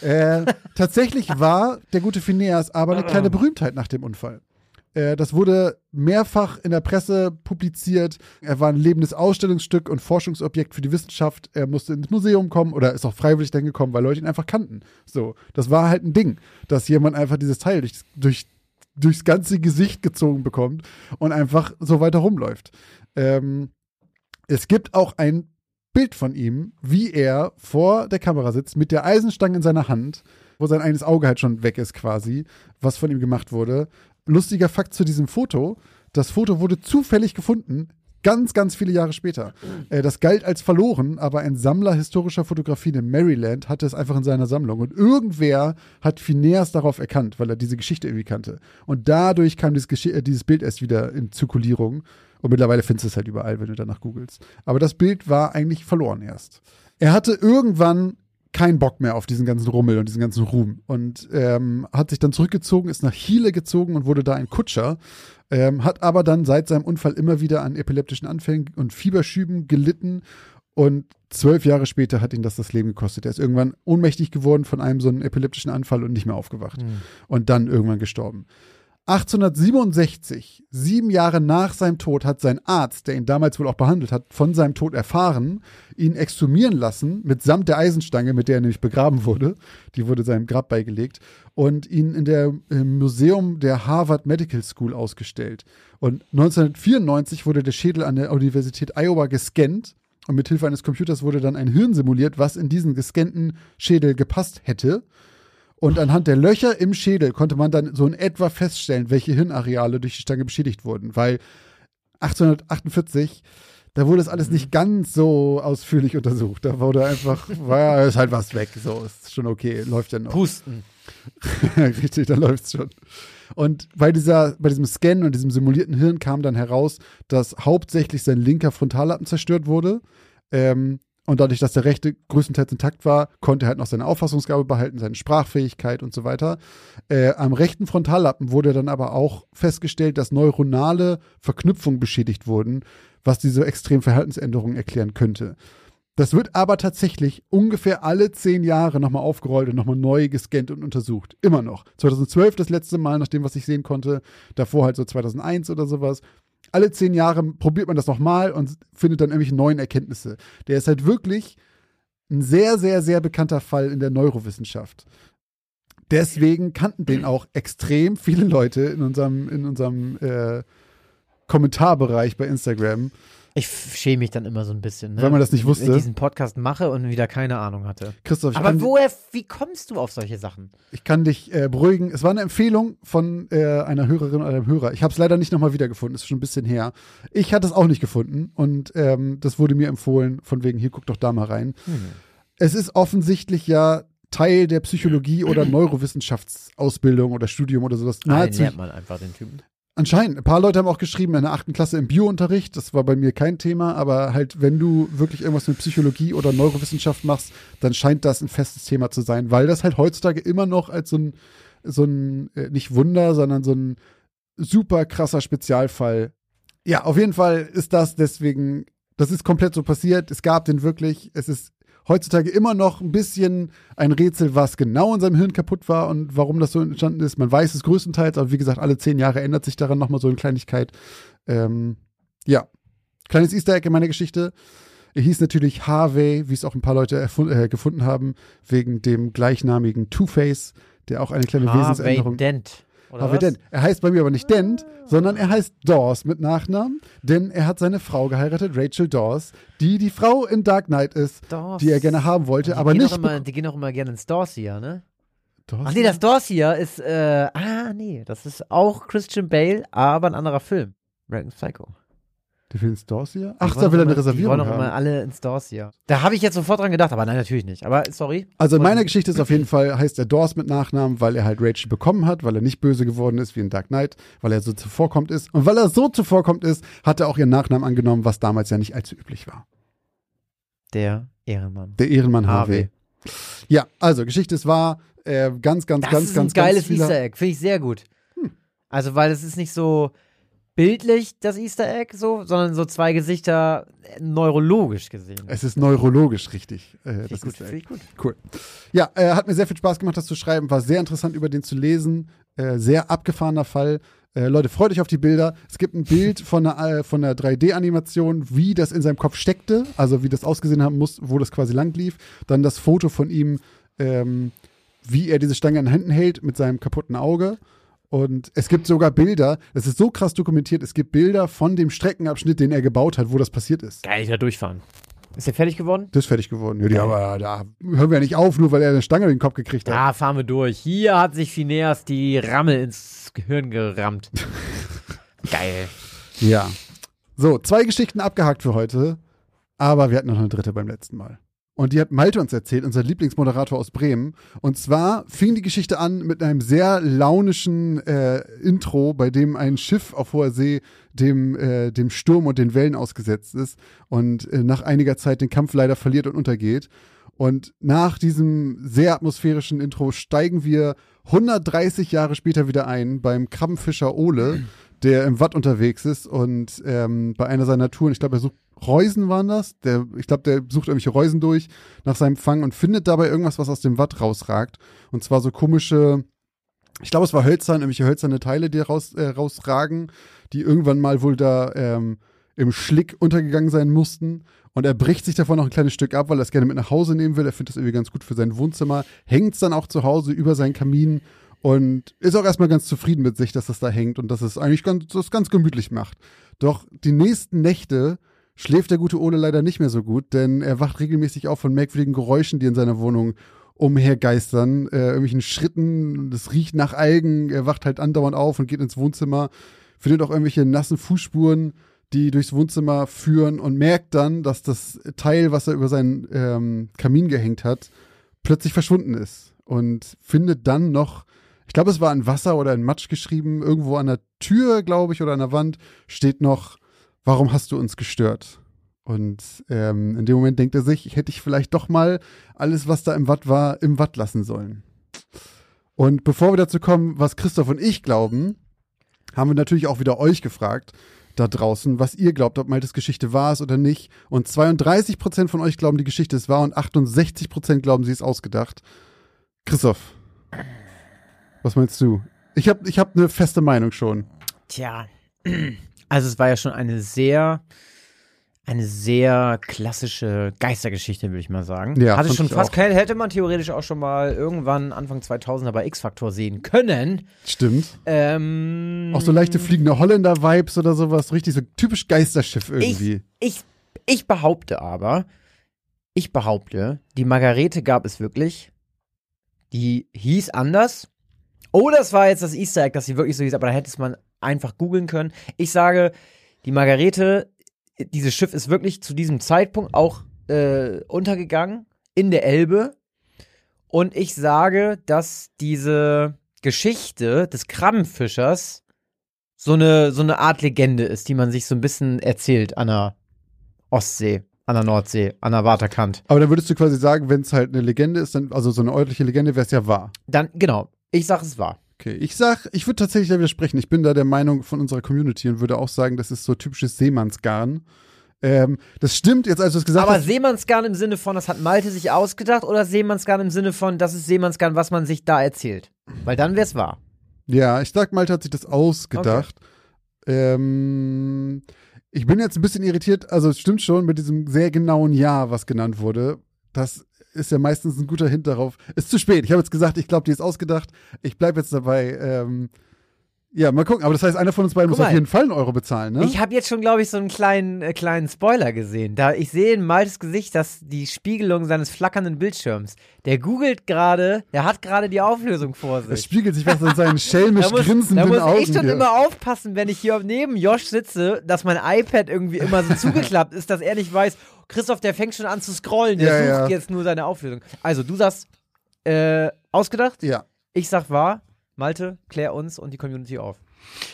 Gott. Äh, tatsächlich war der gute Phineas aber eine kleine Berühmtheit nach dem Unfall. Äh, das wurde mehrfach in der Presse publiziert. Er war ein lebendes Ausstellungsstück und Forschungsobjekt für die Wissenschaft. Er musste ins Museum kommen oder ist auch freiwillig dann gekommen, weil Leute ihn einfach kannten. So, das war halt ein Ding, dass jemand einfach dieses Teil durch, durch, durchs ganze Gesicht gezogen bekommt und einfach so weiter rumläuft. Ähm, es gibt auch ein Bild von ihm, wie er vor der Kamera sitzt mit der Eisenstange in seiner Hand, wo sein eines Auge halt schon weg ist quasi, was von ihm gemacht wurde. Lustiger Fakt zu diesem Foto, das Foto wurde zufällig gefunden, ganz, ganz viele Jahre später. Äh, das galt als verloren, aber ein Sammler historischer Fotografien in Maryland hatte es einfach in seiner Sammlung. Und irgendwer hat Phineas darauf erkannt, weil er diese Geschichte irgendwie kannte. Und dadurch kam dieses, äh, dieses Bild erst wieder in Zirkulierung. Und mittlerweile findest du es halt überall, wenn du danach googelst. Aber das Bild war eigentlich verloren erst. Er hatte irgendwann keinen Bock mehr auf diesen ganzen Rummel und diesen ganzen Ruhm und ähm, hat sich dann zurückgezogen, ist nach Chile gezogen und wurde da ein Kutscher, ähm, hat aber dann seit seinem Unfall immer wieder an epileptischen Anfällen und Fieberschüben gelitten und zwölf Jahre später hat ihn das das Leben gekostet. Er ist irgendwann ohnmächtig geworden von einem so einen epileptischen Anfall und nicht mehr aufgewacht Hm. und dann irgendwann gestorben. 1867, sieben Jahre nach seinem Tod, hat sein Arzt, der ihn damals wohl auch behandelt hat, von seinem Tod erfahren, ihn exhumieren lassen, mitsamt der Eisenstange, mit der er nämlich begraben wurde. Die wurde seinem Grab beigelegt und ihn in der, im Museum der Harvard Medical School ausgestellt. Und 1994 wurde der Schädel an der Universität Iowa gescannt und mit Hilfe eines Computers wurde dann ein Hirn simuliert, was in diesen gescannten Schädel gepasst hätte. Und anhand der Löcher im Schädel konnte man dann so in etwa feststellen, welche Hirnareale durch die Stange beschädigt wurden. Weil 1848, da wurde das alles nicht ganz so ausführlich untersucht. Da wurde einfach, war ja, ist halt was weg. So, ist schon okay, läuft ja noch. Pusten. Richtig, da läuft's schon. Und bei, dieser, bei diesem Scan und diesem simulierten Hirn kam dann heraus, dass hauptsächlich sein linker Frontallappen zerstört wurde. Ähm, und dadurch, dass der rechte größtenteils intakt war, konnte er halt noch seine Auffassungsgabe behalten, seine Sprachfähigkeit und so weiter. Äh, am rechten Frontallappen wurde dann aber auch festgestellt, dass neuronale Verknüpfungen beschädigt wurden, was diese extremen Verhaltensänderungen erklären könnte. Das wird aber tatsächlich ungefähr alle zehn Jahre nochmal aufgerollt und nochmal neu gescannt und untersucht. Immer noch. 2012 das letzte Mal, nach dem, was ich sehen konnte. Davor halt so 2001 oder sowas. Alle zehn Jahre probiert man das nochmal und findet dann irgendwelche neuen Erkenntnisse. Der ist halt wirklich ein sehr, sehr, sehr bekannter Fall in der Neurowissenschaft. Deswegen kannten den auch extrem viele Leute in unserem, in unserem äh, Kommentarbereich bei Instagram. Ich schäme mich dann immer so ein bisschen, ne? Weil man das nicht wusste. Wenn ich diesen Podcast mache und wieder keine Ahnung hatte. Christoph, ich Aber woher, wie kommst du auf solche Sachen? ich kann dich äh, beruhigen. Es war eine Empfehlung von äh, einer Hörerin oder einem Hörer. Ich habe es leider nicht nochmal wiedergefunden. Ist schon ein bisschen her. Ich hatte es auch nicht gefunden und ähm, das wurde mir empfohlen. Von wegen, hier guck doch da mal rein. Es ist offensichtlich ja Teil der Psychologie oder Neurowissenschaftsausbildung oder Studium oder sowas. Nein, lernt man einfach den Typen. Anscheinend. Ein paar Leute haben auch geschrieben, in der achten Klasse im Biounterricht. Das war bei mir kein Thema, aber halt, wenn du wirklich irgendwas mit Psychologie oder Neurowissenschaft machst, dann scheint das ein festes Thema zu sein, weil das halt heutzutage immer noch als so ein, so ein, äh, nicht Wunder, sondern so ein super krasser Spezialfall. Ja, auf jeden Fall ist das deswegen, das ist komplett so passiert. Es gab den wirklich, es ist heutzutage immer noch ein bisschen ein Rätsel, was genau in seinem Hirn kaputt war und warum das so entstanden ist. Man weiß es größtenteils, aber wie gesagt, alle zehn Jahre ändert sich daran nochmal so eine Kleinigkeit. Ähm, ja, kleines Easter Egg in meiner Geschichte. Er hieß natürlich Harvey, wie es auch ein paar Leute äh, gefunden haben, wegen dem gleichnamigen Two-Face, der auch eine kleine Harvey Wesensänderung. Dent. Oder Harvey was? Dent. Er heißt bei mir aber nicht Dent, sondern er heißt Dawes mit Nachnamen, denn er hat seine Frau geheiratet, Rachel Dawes, die die Frau in Dark Knight ist, Dawes. die er gerne haben wollte, Die aber gehen nicht. Auch immer, die gehen auch immer gerne ins Dorsia, ne? Dawes? Ach nee, das Dorsia ist, äh, ah nee, das ist auch Christian Bale, aber ein anderer Film. American Psycho. Will ins Dorsia? Die Ach, da will er eine immer- Die Reservierung wollen doch haben. immer alle ins Dorsia. Da habe ich jetzt sofort dran gedacht, aber nein, natürlich nicht. Aber sorry. Also in meiner Geschichte ist auf jeden Fall, heißt er Dawes mit Nachnamen, weil er halt Rachel bekommen hat, weil er nicht böse geworden ist wie in Dark Knight, weil er so zuvorkommt ist. Und weil er so zuvorkommt ist, hat er auch ihren Nachnamen angenommen, was damals ja nicht allzu üblich war. Der Ehrenmann. Der Ehrenmann Harvey. Harvey. Ja, also Geschichte ist wahr. Äh, ganz, ganz, Das ganz, ist ganz, ein geiles ganz viele, Easter Egg, finde ich sehr gut. Also, weil es ist nicht so bildlich, das Easter Egg, so, sondern so zwei Gesichter äh, neurologisch gesehen. Es ist neurologisch richtig. Äh, das gut, Easter Egg. gut. Cool. Ja, äh, hat mir sehr viel Spaß gemacht, das zu schreiben. War sehr interessant, über den zu lesen. Äh, sehr abgefahrener Fall. Äh, Leute, freut euch auf die Bilder. Es gibt ein Bild von einer, äh, von einer 3D-Animation, wie das in seinem Kopf steckte, also wie das ausgesehen haben muss, wo das quasi lang lief. Dann das Foto von ihm, ähm, wie er diese Stange in den Händen hält mit seinem kaputten Auge. Und es gibt sogar Bilder, das ist so krass dokumentiert, es gibt Bilder von dem Streckenabschnitt, den er gebaut hat, wo das passiert ist. Geil, ich da durchfahren. Ist der fertig geworden? Das ist fertig geworden. Ja, die, aber da hören wir ja nicht auf, nur weil er eine Stange in den Kopf gekriegt hat. Ja, fahren wir durch. Hier hat sich Phineas die Rammel ins Gehirn gerammt. Geil. Ja. So, zwei Geschichten abgehakt für heute, aber wir hatten noch eine dritte beim letzten Mal. Und die hat Malte uns erzählt, unser Lieblingsmoderator aus Bremen. Und zwar fing die Geschichte an mit einem sehr launischen äh, Intro, bei dem ein Schiff auf hoher See dem, äh, dem Sturm und den Wellen ausgesetzt ist und äh, nach einiger Zeit den Kampf leider verliert und untergeht. Und nach diesem sehr atmosphärischen Intro steigen wir 130 Jahre später wieder ein beim Krabbenfischer Ole, der im Watt unterwegs ist und ähm, bei einer seiner Touren, ich glaube, er sucht Reusen waren das. Der, ich glaube, der sucht irgendwelche Reusen durch nach seinem Fang und findet dabei irgendwas, was aus dem Watt rausragt. Und zwar so komische, ich glaube, es war hölzern, irgendwelche hölzerne Teile, die raus, äh, rausragen, die irgendwann mal wohl da ähm, im Schlick untergegangen sein mussten. Und er bricht sich davon noch ein kleines Stück ab, weil er es gerne mit nach Hause nehmen will. Er findet das irgendwie ganz gut für sein Wohnzimmer, hängt es dann auch zu Hause über seinen Kamin und ist auch erstmal ganz zufrieden mit sich, dass das da hängt und dass es eigentlich ganz, das ganz gemütlich macht. Doch die nächsten Nächte schläft der gute Ole leider nicht mehr so gut, denn er wacht regelmäßig auf von merkwürdigen Geräuschen, die in seiner Wohnung umhergeistern, äh, irgendwelchen Schritten, das riecht nach Algen, er wacht halt andauernd auf und geht ins Wohnzimmer, findet auch irgendwelche nassen Fußspuren, die durchs Wohnzimmer führen und merkt dann, dass das Teil, was er über seinen ähm, Kamin gehängt hat, plötzlich verschwunden ist und findet dann noch, glaube, es war in Wasser oder in Matsch geschrieben, irgendwo an der Tür, glaube ich, oder an der Wand steht noch, warum hast du uns gestört? Und ähm, in dem Moment denkt er sich, hätte ich vielleicht doch mal alles, was da im Watt war, im Watt lassen sollen. Und bevor wir dazu kommen, was Christoph und ich glauben, haben wir natürlich auch wieder euch gefragt, da draußen, was ihr glaubt, ob Maltes Geschichte wahr ist oder nicht. Und 32 Prozent von euch glauben, die Geschichte ist wahr und 68 Prozent glauben, sie ist ausgedacht. Christoph, was meinst du? Ich habe ich hab eine feste Meinung schon. Tja, also es war ja schon eine sehr, eine sehr klassische Geistergeschichte, würde ich mal sagen. Ja, Hatte schon ich fast auch. kein, hätte man theoretisch auch schon mal irgendwann Anfang 2000er bei X-Factor sehen können. Stimmt. Ähm, Auch so leichte fliegende Holländer-Vibes oder sowas. Richtig so typisch Geisterschiff irgendwie. Ich, ich behaupte aber, ich behaupte, die Margarete gab es wirklich. Die hieß anders. Oder es war jetzt das Easter Egg, dass sie wirklich so hieß, aber da hätte es man einfach googeln können. Ich sage, die Margarete, dieses Schiff ist wirklich zu diesem Zeitpunkt auch äh, untergegangen in der Elbe. Und ich sage, dass diese Geschichte des Krabbenfischers so eine, so eine Art Legende ist, die man sich so ein bisschen erzählt an der Ostsee, an der Nordsee, an der Waterkant. Aber dann würdest du quasi sagen, wenn es halt eine Legende ist, dann, also so eine örtliche Legende, wäre es ja wahr. Dann, genau, ich sag es wahr. Okay, ich sag, ich würde tatsächlich da widersprechen. Ich bin da der Meinung von unserer Community und würde auch sagen, das ist so typisches Seemannsgarn. Ähm, das stimmt, jetzt als du es gesagt Aber hast. Seemannsgarn im Sinne von, das hat Malte sich ausgedacht, oder Seemannsgarn im Sinne von, das ist Seemannsgarn, was man sich da erzählt? Weil dann wär's wahr. Ja, ich sag, Malte hat sich das ausgedacht. Ähm, ich bin jetzt ein bisschen irritiert, also es stimmt schon mit diesem sehr genauen Jahr, was genannt wurde. Das ist ja meistens ein guter Hint darauf. Ist zu spät. Ich habe jetzt gesagt, ich glaube, die ist ausgedacht. Ich bleibe jetzt dabei. Ähm, ja, mal gucken. Aber das heißt, einer von uns beiden Guck muss auf mal. jeden Fall einen Euro bezahlen, ne? Ich habe jetzt schon, glaube ich, so einen kleinen, äh, kleinen Spoiler gesehen. Da ich sehe in Maltes Gesicht, dass die Spiegelung seines flackernden Bildschirms. Der googelt gerade, der hat gerade die Auflösung vor es sich. spiegelt sich was in seinen schelmisch Da muss, grinsenden da muss Augen. ich schon hier. immer aufpassen, wenn ich hier neben Josh sitze, dass mein iPad irgendwie immer so zugeklappt ist, dass er nicht weiß, Christoph, der fängt schon an zu scrollen, der Ja, sucht ja. jetzt nur seine Auflösung. Also, du sagst, äh, ausgedacht, ja. ich sag wahr. Malte, klär uns und die Community auf.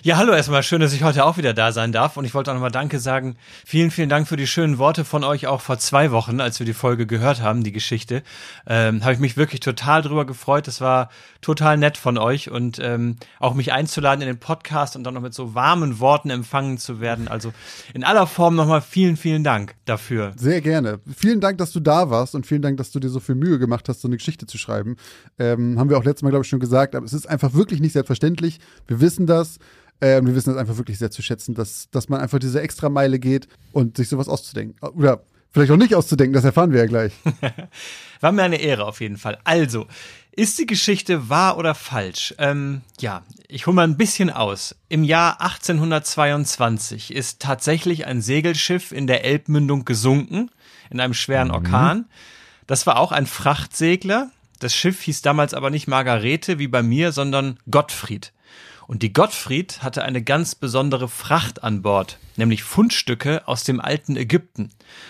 Ja, hallo erstmal. Schön, dass ich heute auch wieder da sein darf. Und ich wollte auch nochmal Danke sagen. Vielen, vielen Dank für die schönen Worte von euch auch vor zwei Wochen, als wir die Folge gehört haben, die Geschichte. Ähm, Habe ich mich wirklich total drüber gefreut. Es war total nett von euch und ähm, auch mich einzuladen in den Podcast und dann noch mit so warmen Worten empfangen zu werden. Also in aller Form nochmal vielen, vielen Dank dafür. Sehr gerne. Vielen Dank, dass du da warst und vielen Dank, dass du dir so viel Mühe gemacht hast, so eine Geschichte zu schreiben. Ähm, haben wir auch letztes Mal, glaube ich, schon gesagt, aber es ist einfach wirklich nicht selbstverständlich. Wir wissen das. Ähm, wir wissen das einfach wirklich sehr zu schätzen, dass, dass man einfach diese extra Meile geht und sich sowas auszudenken. Oder vielleicht auch nicht auszudenken, das erfahren wir ja gleich. War mir eine Ehre auf jeden Fall. Also, ist die Geschichte wahr oder falsch? Ähm, ja, ich hole mal ein bisschen aus. Im Jahr 1822 ist tatsächlich ein Segelschiff in der Elbmündung gesunken, in einem schweren Mhm. Orkan. Das war auch ein Frachtsegler. Das Schiff hieß damals aber nicht Margarete wie bei mir, sondern Gottfried. Und die Gottfried hatte eine ganz besondere Fracht an Bord, nämlich Fundstücke aus dem alten Ägypten.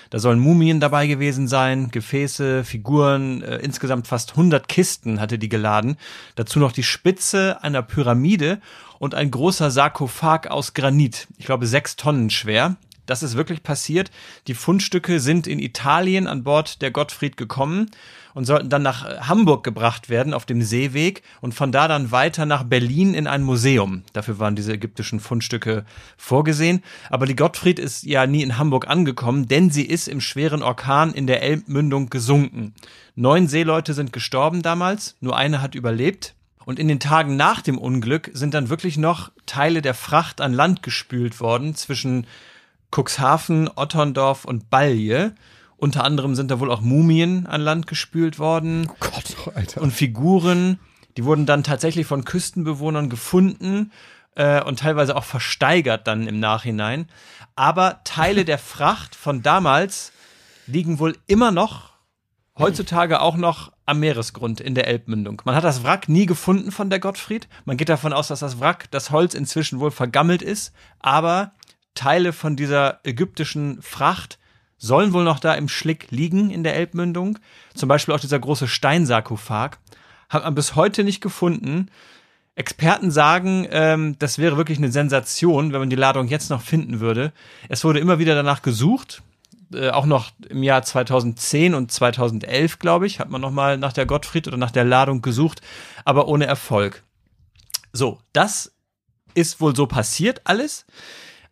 Da sollen Mumien dabei gewesen sein, Gefäße, Figuren, äh, insgesamt fast 100 Kisten hatte die geladen. Dazu noch die Spitze einer Pyramide und ein großer Sarkophag aus Granit, ich glaube sechs Tonnen schwer. Das ist wirklich passiert. Die Fundstücke sind in Italien an Bord der Gottfried gekommen und sollten dann nach äh, Hamburg gebracht werden auf dem Seeweg und von da dann weiter nach Berlin in ein Museum. Dafür waren diese ägyptischen Fundstücke vorgesehen. Aber die Gottfried ist ja nie in Hamburg angekommen, denn sie ist im schweren Orkan in der Elbmündung gesunken. Neun Seeleute sind gestorben damals, nur eine hat überlebt. Und in den Tagen nach dem Unglück sind dann wirklich noch Teile der Fracht an Land gespült worden zwischen Cuxhaven, Otterndorf und Balje. Unter anderem sind da wohl auch Mumien an Land gespült worden Oh Gott, Alter. und Figuren. Die wurden dann tatsächlich von Küstenbewohnern gefunden äh, und teilweise auch versteigert dann im Nachhinein. Aber Teile der Fracht von damals liegen wohl immer noch, heutzutage auch noch am Meeresgrund in der Elbmündung. Man hat das Wrack nie gefunden von der Gottfried. Man geht davon aus, dass das Wrack, das Holz inzwischen wohl vergammelt ist. Aber Teile von dieser ägyptischen Fracht sollen wohl noch da im Schlick liegen in der Elbmündung. Zum Beispiel auch dieser große Steinsarkophag. Hat man bis heute nicht gefunden. Experten sagen, ähm, das wäre wirklich eine Sensation, wenn man die Ladung jetzt noch finden würde. Es wurde immer wieder danach gesucht. Äh, auch noch im Jahr 2010 und 2011, glaube ich, hat man noch mal nach der Gottfried oder nach der Ladung gesucht, aber ohne Erfolg. So, das ist wohl so passiert alles.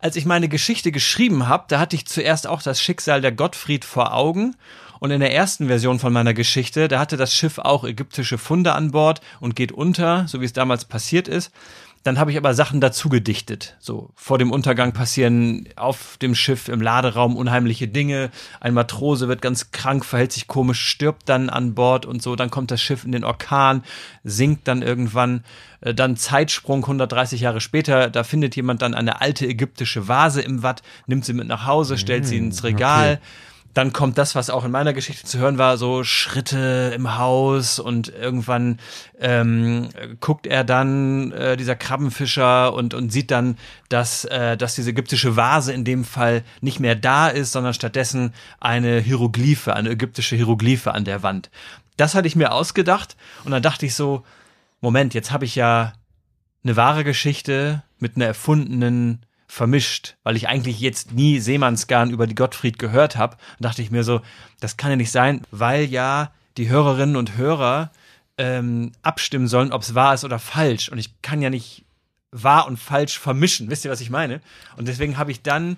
Als ich meine Geschichte geschrieben habe, da hatte ich zuerst auch das Schicksal der Gottfried vor Augen. Und in der ersten Version von meiner Geschichte, da hatte das Schiff auch ägyptische Funde an Bord und geht unter, so wie es damals passiert ist. Dann habe ich aber Sachen dazu gedichtet. So, vor dem Untergang passieren auf dem Schiff im Laderaum unheimliche Dinge. Ein Matrose wird ganz krank, verhält sich komisch, stirbt dann an Bord und so. Dann kommt das Schiff in den Orkan, sinkt dann irgendwann. Äh, Dann Zeitsprung 130 Jahre später, da findet jemand dann eine alte ägyptische Vase im Watt, nimmt sie mit nach Hause, stellt sie ins Regal. Dann kommt das, was auch in meiner Geschichte zu hören war, so Schritte im Haus und irgendwann ähm, guckt er dann, äh, dieser Krabbenfischer, und, und sieht dann, dass, äh, dass diese ägyptische Vase in dem Fall nicht mehr da ist, sondern stattdessen eine Hieroglyphe, eine ägyptische Hieroglyphe an der Wand. Das hatte ich mir ausgedacht und dann dachte ich so, Moment, jetzt habe ich ja eine wahre Geschichte mit einer erfundenen vermischt, weil ich eigentlich jetzt nie Seemannsgarn über die Gottfried gehört habe. Und dachte ich mir so, das kann ja nicht sein, weil ja die Hörerinnen und Hörer ähm, abstimmen sollen, ob es wahr ist oder falsch. Und ich kann ja nicht wahr und falsch vermischen. Wisst ihr, was ich meine? Und deswegen habe ich dann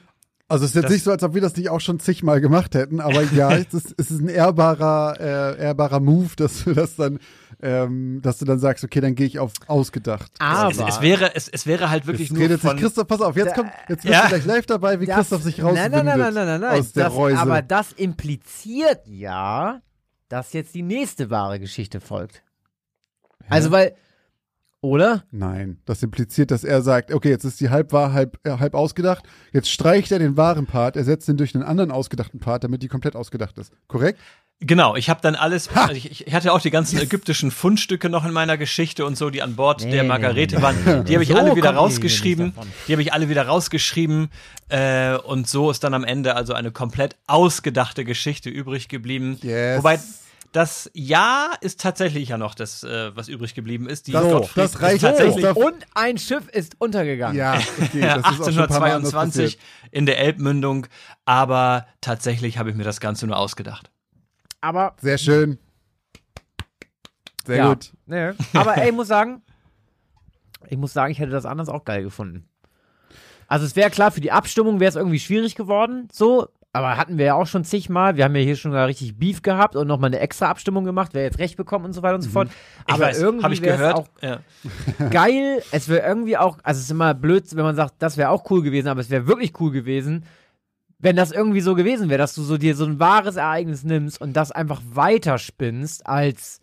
Also es ist jetzt nicht so, als ob wir das nicht auch schon zigmal gemacht hätten, aber ja, es ist, es ist ein ehrbarer, äh, ehrbarer Move, dass du das dann, ähm, dass du dann sagst, okay, dann gehe ich auf ausgedacht. Aber es, es wäre es, es wäre halt wirklich Jetzt nur redet sich von Christoph, pass auf, jetzt kommt, jetzt bist Ja. du gleich live dabei, wie das- Christoph sich rauswindet Nein, nein, nein, nein, nein, nein, aus der das, Reuse. Aber das impliziert ja, dass jetzt die nächste wahre Geschichte folgt. Also, weil, oder? Nein, das impliziert, dass er sagt, okay, jetzt ist die halb wahr, halb, äh, halb ausgedacht. Jetzt streicht er den wahren Part, ersetzt ihn durch einen anderen ausgedachten Part, damit die komplett ausgedacht ist. Korrekt? Genau, ich habe dann alles, also ich, ich hatte auch die ganzen ägyptischen Fundstücke noch in meiner Geschichte und so, die an Bord Nee, der Margarete nee, nee. waren. Die habe ich So alle wieder rausgeschrieben. Die habe ich alle wieder rausgeschrieben. Äh, und so ist dann am Ende also eine komplett ausgedachte Geschichte übrig geblieben. Yes. Wobei das Ja ist tatsächlich ja noch das, äh, was übrig geblieben ist. Die Das- Gottfried das ist reicht tatsächlich. auch. Und ein Schiff ist untergegangen. Ja, okay, das ist auch schon ein paar Mal anders 1822 passiert. in der Elbmündung, aber tatsächlich habe ich mir das Ganze nur ausgedacht. Aber Sehr schön. Sehr ja, gut. Nee. Aber ey, ich muss sagen, ich muss sagen, ich hätte das anders auch geil gefunden. Also es wäre klar, für die Abstimmung wäre es irgendwie schwierig geworden, so, aber hatten wir ja auch schon zigmal. Wir haben ja hier schon mal richtig Beef gehabt und nochmal eine extra Abstimmung gemacht, wer jetzt recht bekommt und so weiter und so fort. Ich aber weiß, irgendwie habe ich wär's gehört. auch ja. geil. Es wäre irgendwie auch, also es ist immer blöd, wenn man sagt, das wäre auch cool gewesen, aber es wäre wirklich cool gewesen, wenn das irgendwie so gewesen wäre, dass du so dir so ein wahres Ereignis nimmst und das einfach weiterspinnst als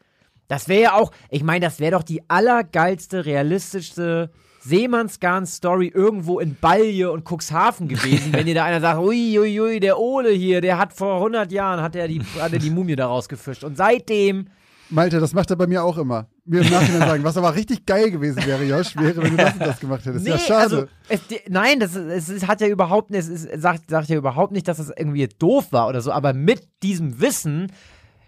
das wäre ja auch, ich meine, das wäre doch die allergeilste, realistischste Seemannsgarn-Story irgendwo in Balje und Cuxhaven gewesen, wenn dir da einer sagt, ui, ui, ui, der Ole hier, der hat vor 100 Jahren, hat er die, hat er die Mumie da rausgefischt und seitdem Malte, das macht er bei mir auch immer. Mir im Nachhinein sagen, was aber richtig geil gewesen wäre, Josh, wäre, wenn du das und das gemacht hättest. ja, schade. Also, es, nein, das, es, ist- hat ja überhaupt nicht, es ist, sagt, sagt ja überhaupt nicht, dass das irgendwie doof war oder so, aber mit diesem Wissen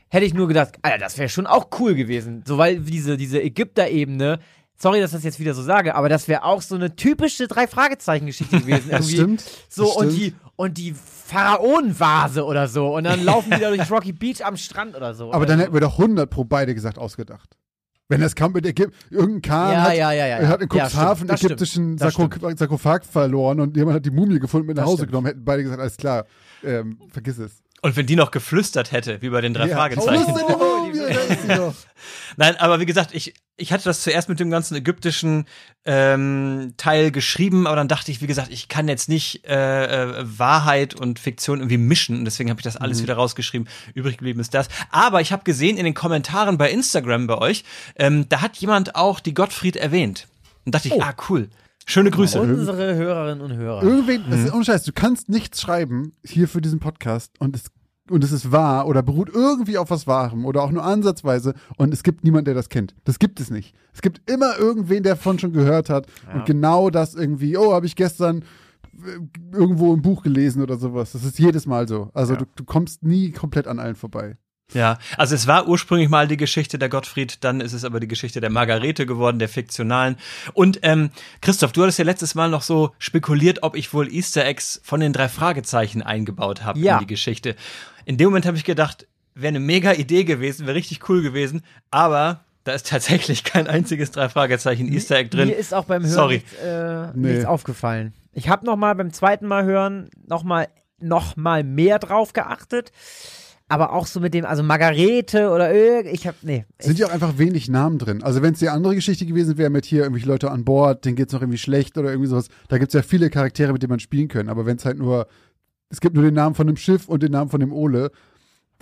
hätte ich nur gedacht, Alter, das wäre schon auch cool gewesen. So, weil diese, diese Ägypter-Ebene, sorry, dass ich das jetzt wieder so sage, aber das wäre auch so eine typische Drei-Fragezeichen-Geschichte gewesen. das Irgendwie stimmt. So, das und stimmt. die, und die Pharaonenvase oder so. Und dann laufen die da durch Rocky Beach am Strand oder so. Aber dann also, hätten wir doch 100 pro beide gesagt ausgedacht. Wenn das kam mit Ägypten, irgendein Kahn Ja, hat, ja, ja, ja, er hat in ja. Ja, Cuxhaven das ägyptischen stimmt, das Sarko Sarkophag verloren und jemand hat die Mumie gefunden mit nach Das Hause stimmt. genommen, hätten beide gesagt, alles klar, ähm, vergiss es. Und wenn die noch geflüstert hätte, wie bei den drei Ja. Fragezeichen. Wo Da ist sie doch. Nein, aber wie gesagt, ich, ich hatte das zuerst mit dem ganzen ägyptischen ähm, Teil geschrieben, aber dann dachte ich, wie gesagt, ich kann jetzt nicht äh, äh, Wahrheit und Fiktion irgendwie mischen und deswegen habe ich das alles Mhm. wieder rausgeschrieben. Übrig geblieben ist das. Aber ich habe gesehen in den Kommentaren bei Instagram bei euch, ähm, da hat jemand auch die Gottfried erwähnt. Und dachte ich, Oh. ah, cool. Schöne Grüße. Unsere Hörerinnen und Hörer. Irgendwen, das Mhm. ist unscheiß, du kannst nichts schreiben hier für diesen Podcast und es, und es ist wahr oder beruht irgendwie auf was Wahrem oder auch nur ansatzweise und es gibt niemand, der das kennt. Das gibt es nicht. Es gibt immer irgendwen, der davon schon gehört hat und genau das irgendwie, oh, habe ich gestern äh, irgendwo im Buch gelesen oder sowas. Das ist jedes Mal so. Also du, du kommst nie komplett an allen vorbei. Ja, also es war ursprünglich mal die Geschichte der Gottfried, dann ist es aber die Geschichte der Margarete geworden, der fiktionalen. Und ähm, Christoph, du hattest ja letztes Mal noch so spekuliert, ob ich wohl Easter Eggs von den drei Fragezeichen eingebaut habe Ja. in die Geschichte. In dem Moment habe ich gedacht, wäre eine mega Idee gewesen, wäre richtig cool gewesen, aber da ist tatsächlich kein einziges drei Fragezeichen Easter Egg drin. Mir ist auch beim Hören Sorry. Nichts, äh, Nee. nichts aufgefallen. Ich habe noch mal beim zweiten Mal hören noch mal, noch mal mehr drauf geachtet. Aber auch so mit dem, also Margarete oder irgend, ich habe, nee. Es sind ja auch einfach wenig Namen drin. Also wenn es die andere Geschichte gewesen wäre mit hier irgendwelche Leute an Bord, denen geht's noch irgendwie schlecht oder irgendwie sowas, da gibt's ja viele Charaktere, mit denen man spielen können. Aber wenn es halt nur, es gibt nur den Namen von dem Schiff und den Namen von dem Ole,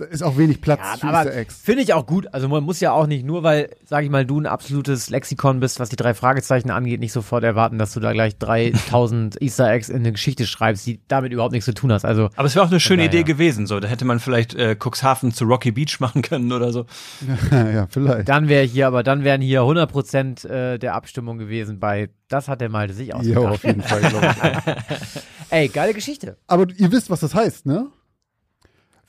da ist auch wenig Platz Ja, für aber Easter Eggs. finde ich auch gut. Also man muss ja auch nicht nur, weil, sag ich mal, du ein absolutes Lexikon bist, was die drei Fragezeichen angeht, nicht sofort erwarten, dass du da gleich 3000 Easter Eggs in eine Geschichte schreibst, die damit überhaupt nichts zu tun hast. Also aber es wäre auch eine schöne daher. Idee gewesen, so. Da hätte man vielleicht äh, Cuxhaven zu Rocky Beach machen können oder so. ja, vielleicht. dann wäre hier, aber dann wären hier 100% äh, der Abstimmung gewesen bei, das hat der Malte sich Jo, ausgedacht. auf jeden Fall, glaube ich. Ey, geile Geschichte. Aber ihr wisst, was das heißt, ne?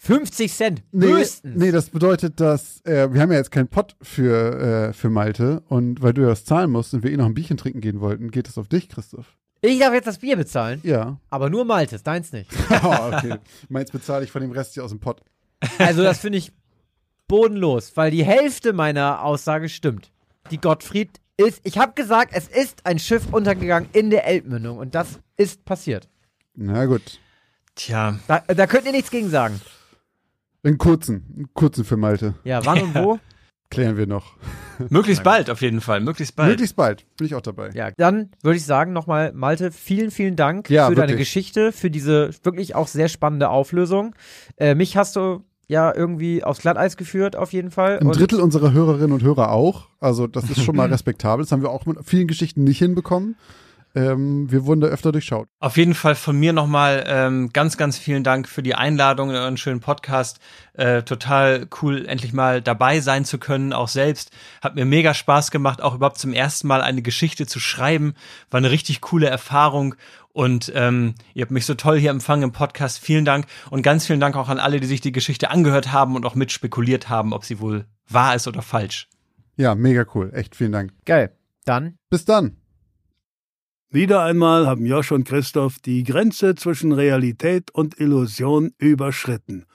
50 Cent, Nee, höchstens. nee, das bedeutet, dass äh, wir haben ja jetzt keinen Pott für, äh, für Malte und weil du ja das zahlen musst und wir eh noch ein Bierchen trinken gehen wollten, geht es auf dich, Christoph. Ich darf jetzt das Bier bezahlen, Ja. aber nur Maltes, deins nicht. oh, okay. Meins bezahle ich von dem Rest hier aus dem Pott. Also das finde ich bodenlos, weil die Hälfte meiner Aussage stimmt. Die Gottfried ist, ich habe gesagt, es ist ein Schiff untergegangen in der Elbmündung und das ist passiert. Na gut. Tja, Da, da könnt ihr nichts gegen sagen. Einen kurzen, einen kurzen für Malte. Ja, wann und wo? Klären wir noch. möglichst bald auf jeden Fall, möglichst bald. Möglichst bald. Bin ich auch dabei. Ja, dann würde ich sagen nochmal, Malte, vielen, vielen Dank Ja, für deine wirklich. Geschichte, für diese wirklich auch sehr spannende Auflösung. Äh, mich hast du ja irgendwie aufs Glatteis geführt, auf jeden Fall. Ein Und- Drittel unserer Hörerinnen und Hörer auch. Also das ist schon mal respektabel. Das haben wir auch mit vielen Geschichten nicht hinbekommen. Ähm, wir wurden da öfter durchschaut. Auf jeden Fall von mir nochmal ähm, ganz, ganz vielen Dank für die Einladung in euren schönen Podcast. Äh, total cool, endlich mal dabei sein zu können, auch selbst. Hat mir mega Spaß gemacht, auch überhaupt zum ersten Mal eine Geschichte zu schreiben. War eine richtig coole Erfahrung. Und ähm, ihr habt mich so toll hier empfangen im Podcast. Vielen Dank und ganz vielen Dank auch an alle, die sich die Geschichte angehört haben und auch mitspekuliert haben, ob sie wohl wahr ist oder falsch. Ja, mega cool. Echt vielen Dank. Geil. Dann. Bis dann. Wieder einmal haben Josh und Christoph die Grenze zwischen Realität und Illusion überschritten.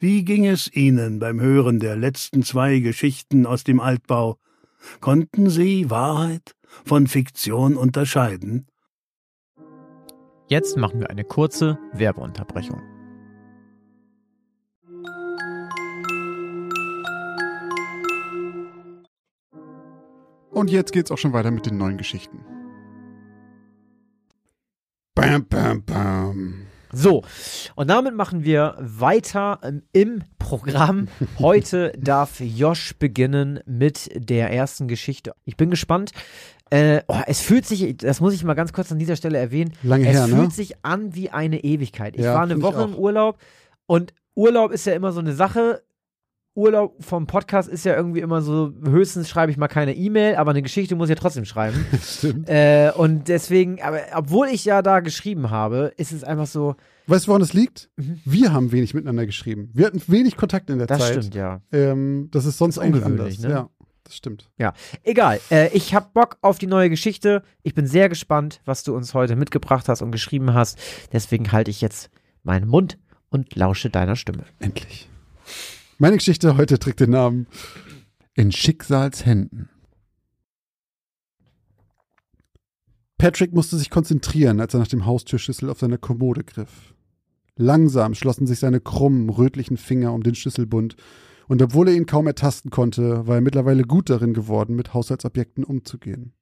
Wie ging es Ihnen beim Hören der letzten zwei Geschichten aus dem Altbau? Konnten Sie Wahrheit von Fiktion unterscheiden? Jetzt machen wir eine kurze Werbeunterbrechung. Und jetzt geht's auch schon weiter mit den neuen Geschichten. Bam, bam, bam. So, und damit machen wir weiter ähm, im Programm. Heute darf Josh beginnen mit der ersten Geschichte. Ich bin gespannt. Äh, oh, es fühlt sich, das muss ich mal ganz kurz an dieser Stelle erwähnen, Lange es her, fühlt ne? sich an wie eine Ewigkeit. Ich Ja, war eine Woche im. Urlaub und Urlaub ist ja immer so eine Sache. Urlaub vom Podcast ist ja irgendwie immer so, höchstens schreibe ich mal keine E-Mail, aber eine Geschichte muss ich ja trotzdem schreiben. Stimmt. äh, und deswegen, aber obwohl ich ja da geschrieben habe, ist es einfach so, Weißt du, woran es liegt? Mhm. Wir haben wenig miteinander geschrieben. Wir hatten wenig Kontakt in der das Zeit. stimmt ja. Ähm, das ist sonst Das ist ungewöhnlich, ne? Ja, das stimmt. Egal, äh, ich hab Bock auf die neue Geschichte. Ich bin sehr gespannt, was du uns heute mitgebracht hast und geschrieben hast. Deswegen halte ich jetzt meinen Mund und lausche deiner Stimme. Endlich. Meine Geschichte heute trägt den Namen In Schicksalshänden. Patrick musste sich konzentrieren, als er nach dem Haustürschlüssel auf seiner Kommode griff. Langsam schlossen sich seine krummen, rötlichen Finger um den Schlüsselbund, und obwohl er ihn kaum ertasten konnte, war er mittlerweile gut darin geworden, mit Haushaltsobjekten umzugehen.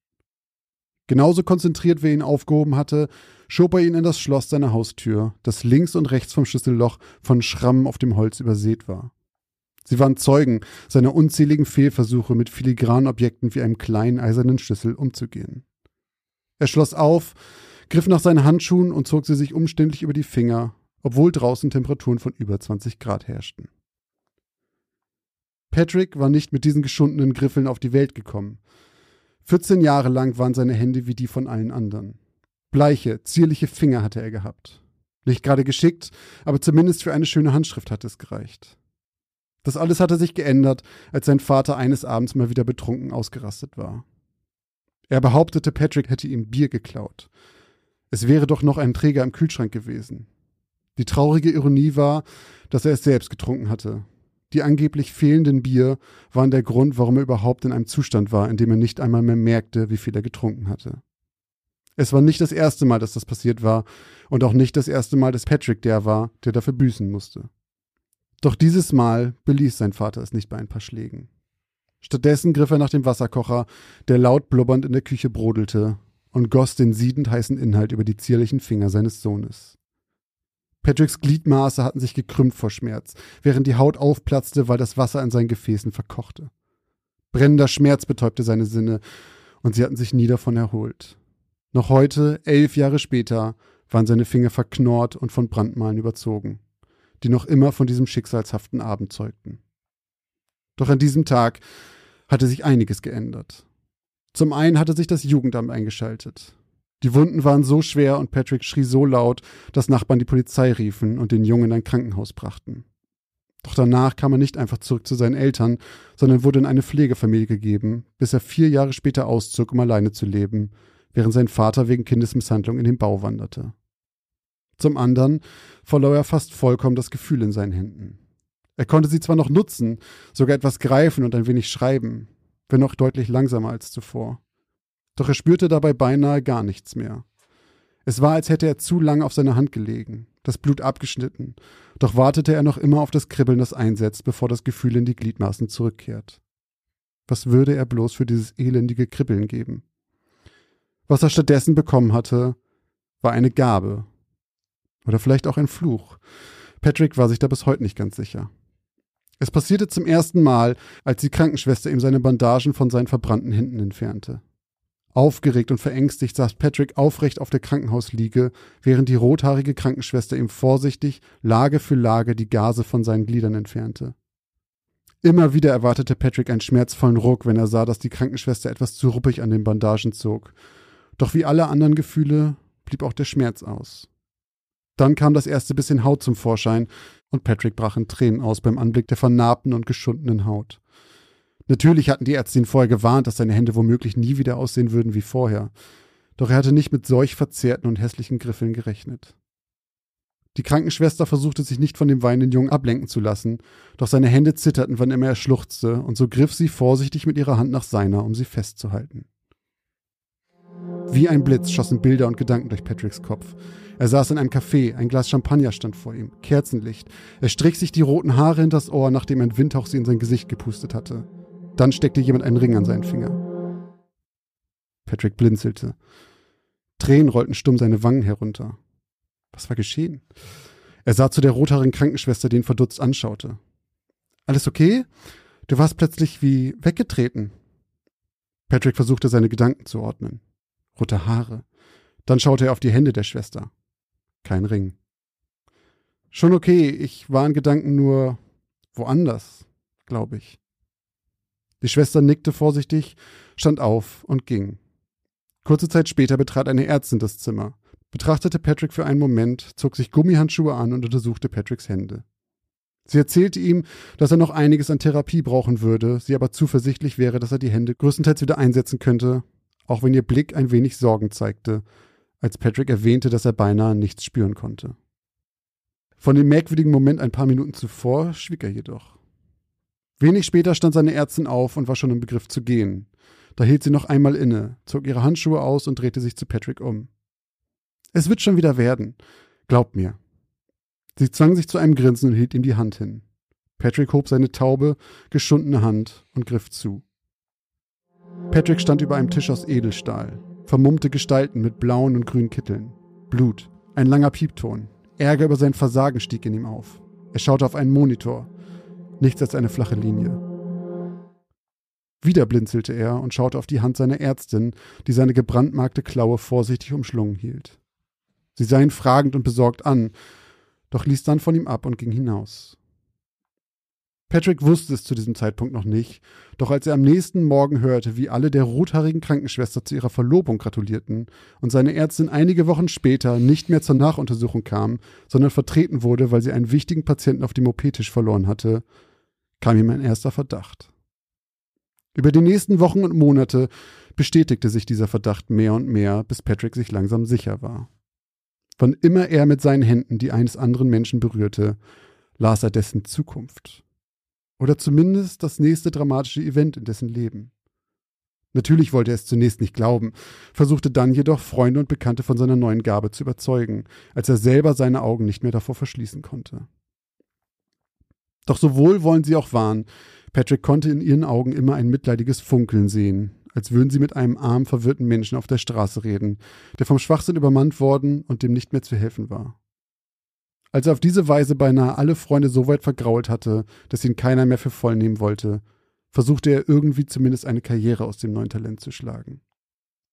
Genauso konzentriert, wie er ihn aufgehoben hatte, schob er ihn in das Schloss seiner Haustür, das links und rechts vom Schlüsselloch von Schrammen auf dem Holz übersät war. Sie waren Zeugen seiner unzähligen Fehlversuche, mit filigranen Objekten wie einem kleinen eisernen Schlüssel umzugehen. Er schloss auf, griff nach seinen Handschuhen und zog sie sich umständlich über die Finger, obwohl draußen Temperaturen von über 20 Grad herrschten. Patrick war nicht mit diesen geschundenen Griffeln auf die Welt gekommen. 14 Jahre lang waren seine Hände wie die von allen anderen. Bleiche, zierliche Finger hatte er gehabt. Nicht gerade geschickt, aber zumindest für eine schöne Handschrift hatte es gereicht. Das alles hatte sich geändert, als sein Vater eines Abends mal wieder betrunken ausgerastet war. Er behauptete, Patrick hätte ihm Bier geklaut. Es wäre doch noch ein Träger im Kühlschrank gewesen. Die traurige Ironie war, dass er es selbst getrunken hatte. Die angeblich fehlenden Bier waren der Grund, warum er überhaupt in einem Zustand war, in dem er nicht einmal mehr merkte, wie viel er getrunken hatte. Es war nicht das erste Mal, dass das passiert war, und auch nicht das erste Mal, dass Patrick der war, der dafür büßen musste. Doch dieses Mal beließ sein Vater es nicht bei ein paar Schlägen. Stattdessen griff er nach dem Wasserkocher, der laut blubbernd in der Küche brodelte, und goss den siedend heißen Inhalt über die zierlichen Finger seines Sohnes. Patricks Gliedmaße hatten sich gekrümmt vor Schmerz, während die Haut aufplatzte, weil das Wasser in seinen Gefäßen verkochte. Brennender Schmerz betäubte seine Sinne, und sie hatten sich nie davon erholt. Noch heute, elf Jahre später, waren seine Finger verknorrt und von Brandmalen überzogen, die noch immer von diesem schicksalshaften Abend zeugten. Doch an diesem Tag hatte sich einiges geändert. Zum einen hatte sich das Jugendamt eingeschaltet. Die Wunden waren so schwer und Patrick schrie so laut, dass Nachbarn die Polizei riefen und den Jungen in ein Krankenhaus brachten. Doch danach kam er nicht einfach zurück zu seinen Eltern, sondern wurde in eine Pflegefamilie gegeben, bis er vier Jahre später auszog, um alleine zu leben, während sein Vater wegen Kindesmisshandlung in den Bau wanderte. Zum anderen verlor er fast vollkommen das Gefühl in seinen Händen. Er konnte sie zwar noch nutzen, sogar etwas greifen und ein wenig schreiben, wenn auch deutlich langsamer als zuvor. Doch er spürte dabei beinahe gar nichts mehr. Es war, als hätte er zu lange auf seiner Hand gelegen, das Blut abgeschnitten, doch wartete er noch immer auf das Kribbeln, das einsetzt, bevor das Gefühl in die Gliedmaßen zurückkehrt. Was würde er bloß für dieses elendige Kribbeln geben? Was er stattdessen bekommen hatte, war eine Gabe. Oder vielleicht auch ein Fluch. Patrick war sich da bis heute nicht ganz sicher. Es passierte zum ersten Mal, als die Krankenschwester ihm seine Bandagen von seinen verbrannten Händen entfernte. Aufgeregt und verängstigt saß Patrick aufrecht auf der Krankenhausliege, während die rothaarige Krankenschwester ihm vorsichtig Lage für Lage die Gase von seinen Gliedern entfernte. Immer wieder erwartete Patrick einen schmerzvollen Ruck, wenn er sah, dass die Krankenschwester etwas zu ruppig an den Bandagen zog. Doch wie alle anderen Gefühle blieb auch der Schmerz aus. Dann kam das erste bisschen Haut zum Vorschein und Patrick brach in Tränen aus beim Anblick der vernarbten und geschundenen Haut. Natürlich hatten die Ärzte ihn vorher gewarnt, dass seine Hände womöglich nie wieder aussehen würden wie vorher. Doch er hatte nicht mit solch verzerrten und hässlichen Griffeln gerechnet. Die Krankenschwester versuchte sich nicht von dem weinenden Jungen ablenken zu lassen, doch seine Hände zitterten, wann immer er schluchzte, und so griff sie vorsichtig mit ihrer Hand nach seiner, um sie festzuhalten. Wie ein Blitz schossen Bilder und Gedanken durch Patricks Kopf. Er saß in einem Café, ein Glas Champagner stand vor ihm, Kerzenlicht. Er strich sich die roten Haare hinters Ohr, nachdem ein Windhauch sie in sein Gesicht gepustet hatte. Dann steckte jemand einen Ring an seinen Finger. Patrick blinzelte. Tränen rollten stumm seine Wangen herunter. Was war geschehen? Er sah zu der rothaarigen Krankenschwester, die ihn verdutzt anschaute. Alles okay? Du warst plötzlich wie weggetreten. Patrick versuchte seine Gedanken zu ordnen. Rote Haare. Dann schaute er auf die Hände der Schwester. Kein Ring. Schon okay, ich war in Gedanken nur woanders, glaube ich. Die Schwester nickte vorsichtig, stand auf und ging. Kurze Zeit später betrat eine Ärztin das Zimmer betrachtete Patrick für einen Moment, zog sich Gummihandschuhe an und untersuchte Patricks Hände. Sie erzählte ihm, dass er noch einiges an Therapie brauchen würde, sie aber zuversichtlich wäre, dass er die Hände größtenteils wieder einsetzen könnte, auch wenn ihr Blick ein wenig Sorgen zeigte, als Patrick erwähnte, dass er beinahe nichts spüren konnte. Von dem merkwürdigen Moment ein paar Minuten zuvor schwieg er jedoch. Wenig später stand seine Ärztin auf und war schon im Begriff zu gehen. Da hielt sie noch einmal inne, zog ihre Handschuhe aus und drehte sich zu Patrick um. Es wird schon wieder werden. Glaub mir. Sie zwang sich zu einem Grinsen und hielt ihm die Hand hin. Patrick hob seine taube, geschundene Hand und griff zu. Patrick stand über einem Tisch aus Edelstahl. Vermummte Gestalten mit blauen und grünen Kitteln. Blut. Ein langer Piepton. Ärger über sein Versagen stieg in ihm auf. Er schaute auf einen Monitor. Nichts als eine flache Linie. Wieder blinzelte er und schaute auf die Hand seiner Ärztin, die seine gebrandmarkte Klaue vorsichtig umschlungen hielt. Sie sah ihn fragend und besorgt an, doch ließ dann von ihm ab und ging hinaus. Patrick wusste es zu diesem Zeitpunkt noch nicht, doch als er am nächsten Morgen hörte, wie alle der rothaarigen Krankenschwester zu ihrer Verlobung gratulierten und seine Ärztin einige Wochen später nicht mehr zur Nachuntersuchung kam, sondern vertreten wurde, weil sie einen wichtigen Patienten auf dem OP-Tisch verloren hatte, kam ihm ein erster Verdacht. Über die nächsten Wochen und Monate bestätigte sich dieser Verdacht mehr und mehr, bis Patrick sich langsam sicher war. Wann immer er mit seinen Händen die eines anderen Menschen berührte, las er dessen Zukunft. Oder zumindest das nächste dramatische Event in dessen Leben. Natürlich wollte er es zunächst nicht glauben, versuchte dann jedoch Freunde und Bekannte von seiner neuen Gabe zu überzeugen, als er selber seine Augen nicht mehr davor verschließen konnte. Doch sowohl wollen sie auch waren, Patrick konnte in ihren Augen immer ein mitleidiges Funkeln sehen, als würden sie mit einem arm verwirrten Menschen auf der Straße reden, der vom Schwachsinn übermannt worden und dem nicht mehr zu helfen war. Als er auf diese Weise beinahe alle Freunde so weit vergrault hatte, dass ihn keiner mehr für voll nehmen wollte, versuchte er irgendwie zumindest eine Karriere aus dem neuen Talent zu schlagen.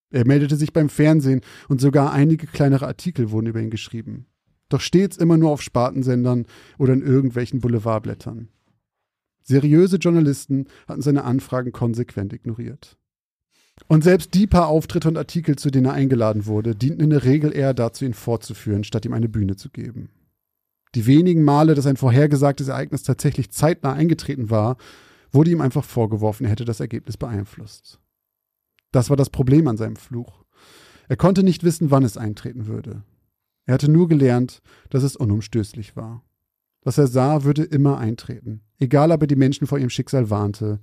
Er meldete sich beim Fernsehen und sogar einige kleinere Artikel wurden über ihn geschrieben. Doch stets immer nur auf Spartensendern oder in irgendwelchen Boulevardblättern. Seriöse Journalisten hatten seine Anfragen konsequent ignoriert. Und selbst die paar Auftritte und Artikel, zu denen er eingeladen wurde, dienten in der Regel eher dazu, ihn fortzuführen, statt ihm eine Bühne zu geben. Die wenigen Male, dass ein vorhergesagtes Ereignis tatsächlich zeitnah eingetreten war, wurde ihm einfach vorgeworfen, er hätte das Ergebnis beeinflusst. Das war das Problem an seinem Fluch. Er konnte nicht wissen, wann es eintreten würde. Er hatte nur gelernt, dass es unumstößlich war. Was er sah, würde immer eintreten, egal ob er die Menschen vor ihrem Schicksal warnte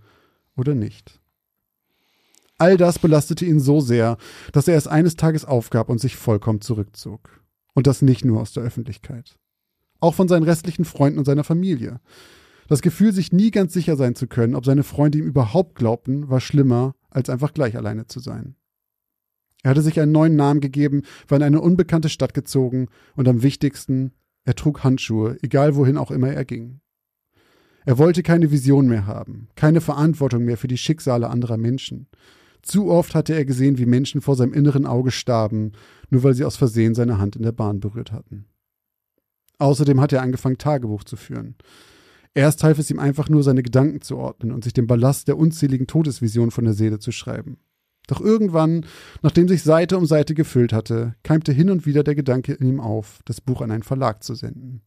oder nicht. All das belastete ihn so sehr, dass er es eines Tages aufgab und sich vollkommen zurückzog. Und das nicht nur aus der Öffentlichkeit. Auch von seinen restlichen Freunden und seiner Familie. Das Gefühl, sich nie ganz sicher sein zu können, ob seine Freunde ihm überhaupt glaubten, war schlimmer, als einfach gleich alleine zu sein. Er hatte sich einen neuen Namen gegeben, war in eine unbekannte Stadt gezogen und am wichtigsten, er trug Handschuhe, egal wohin auch immer er ging. Er wollte keine Vision mehr haben, keine Verantwortung mehr für die Schicksale anderer Menschen. Zu oft hatte er gesehen, wie Menschen vor seinem inneren Auge starben, nur weil sie aus Versehen seine Hand in der Bahn berührt hatten. Außerdem hat er angefangen, Tagebuch zu führen. Erst half es ihm einfach nur, seine Gedanken zu ordnen und sich den Ballast der unzähligen Todesvisionen von der Seele zu schreiben. Doch irgendwann, nachdem sich Seite um Seite gefüllt hatte, keimte hin und wieder der Gedanke in ihm auf, das Buch an einen Verlag zu senden.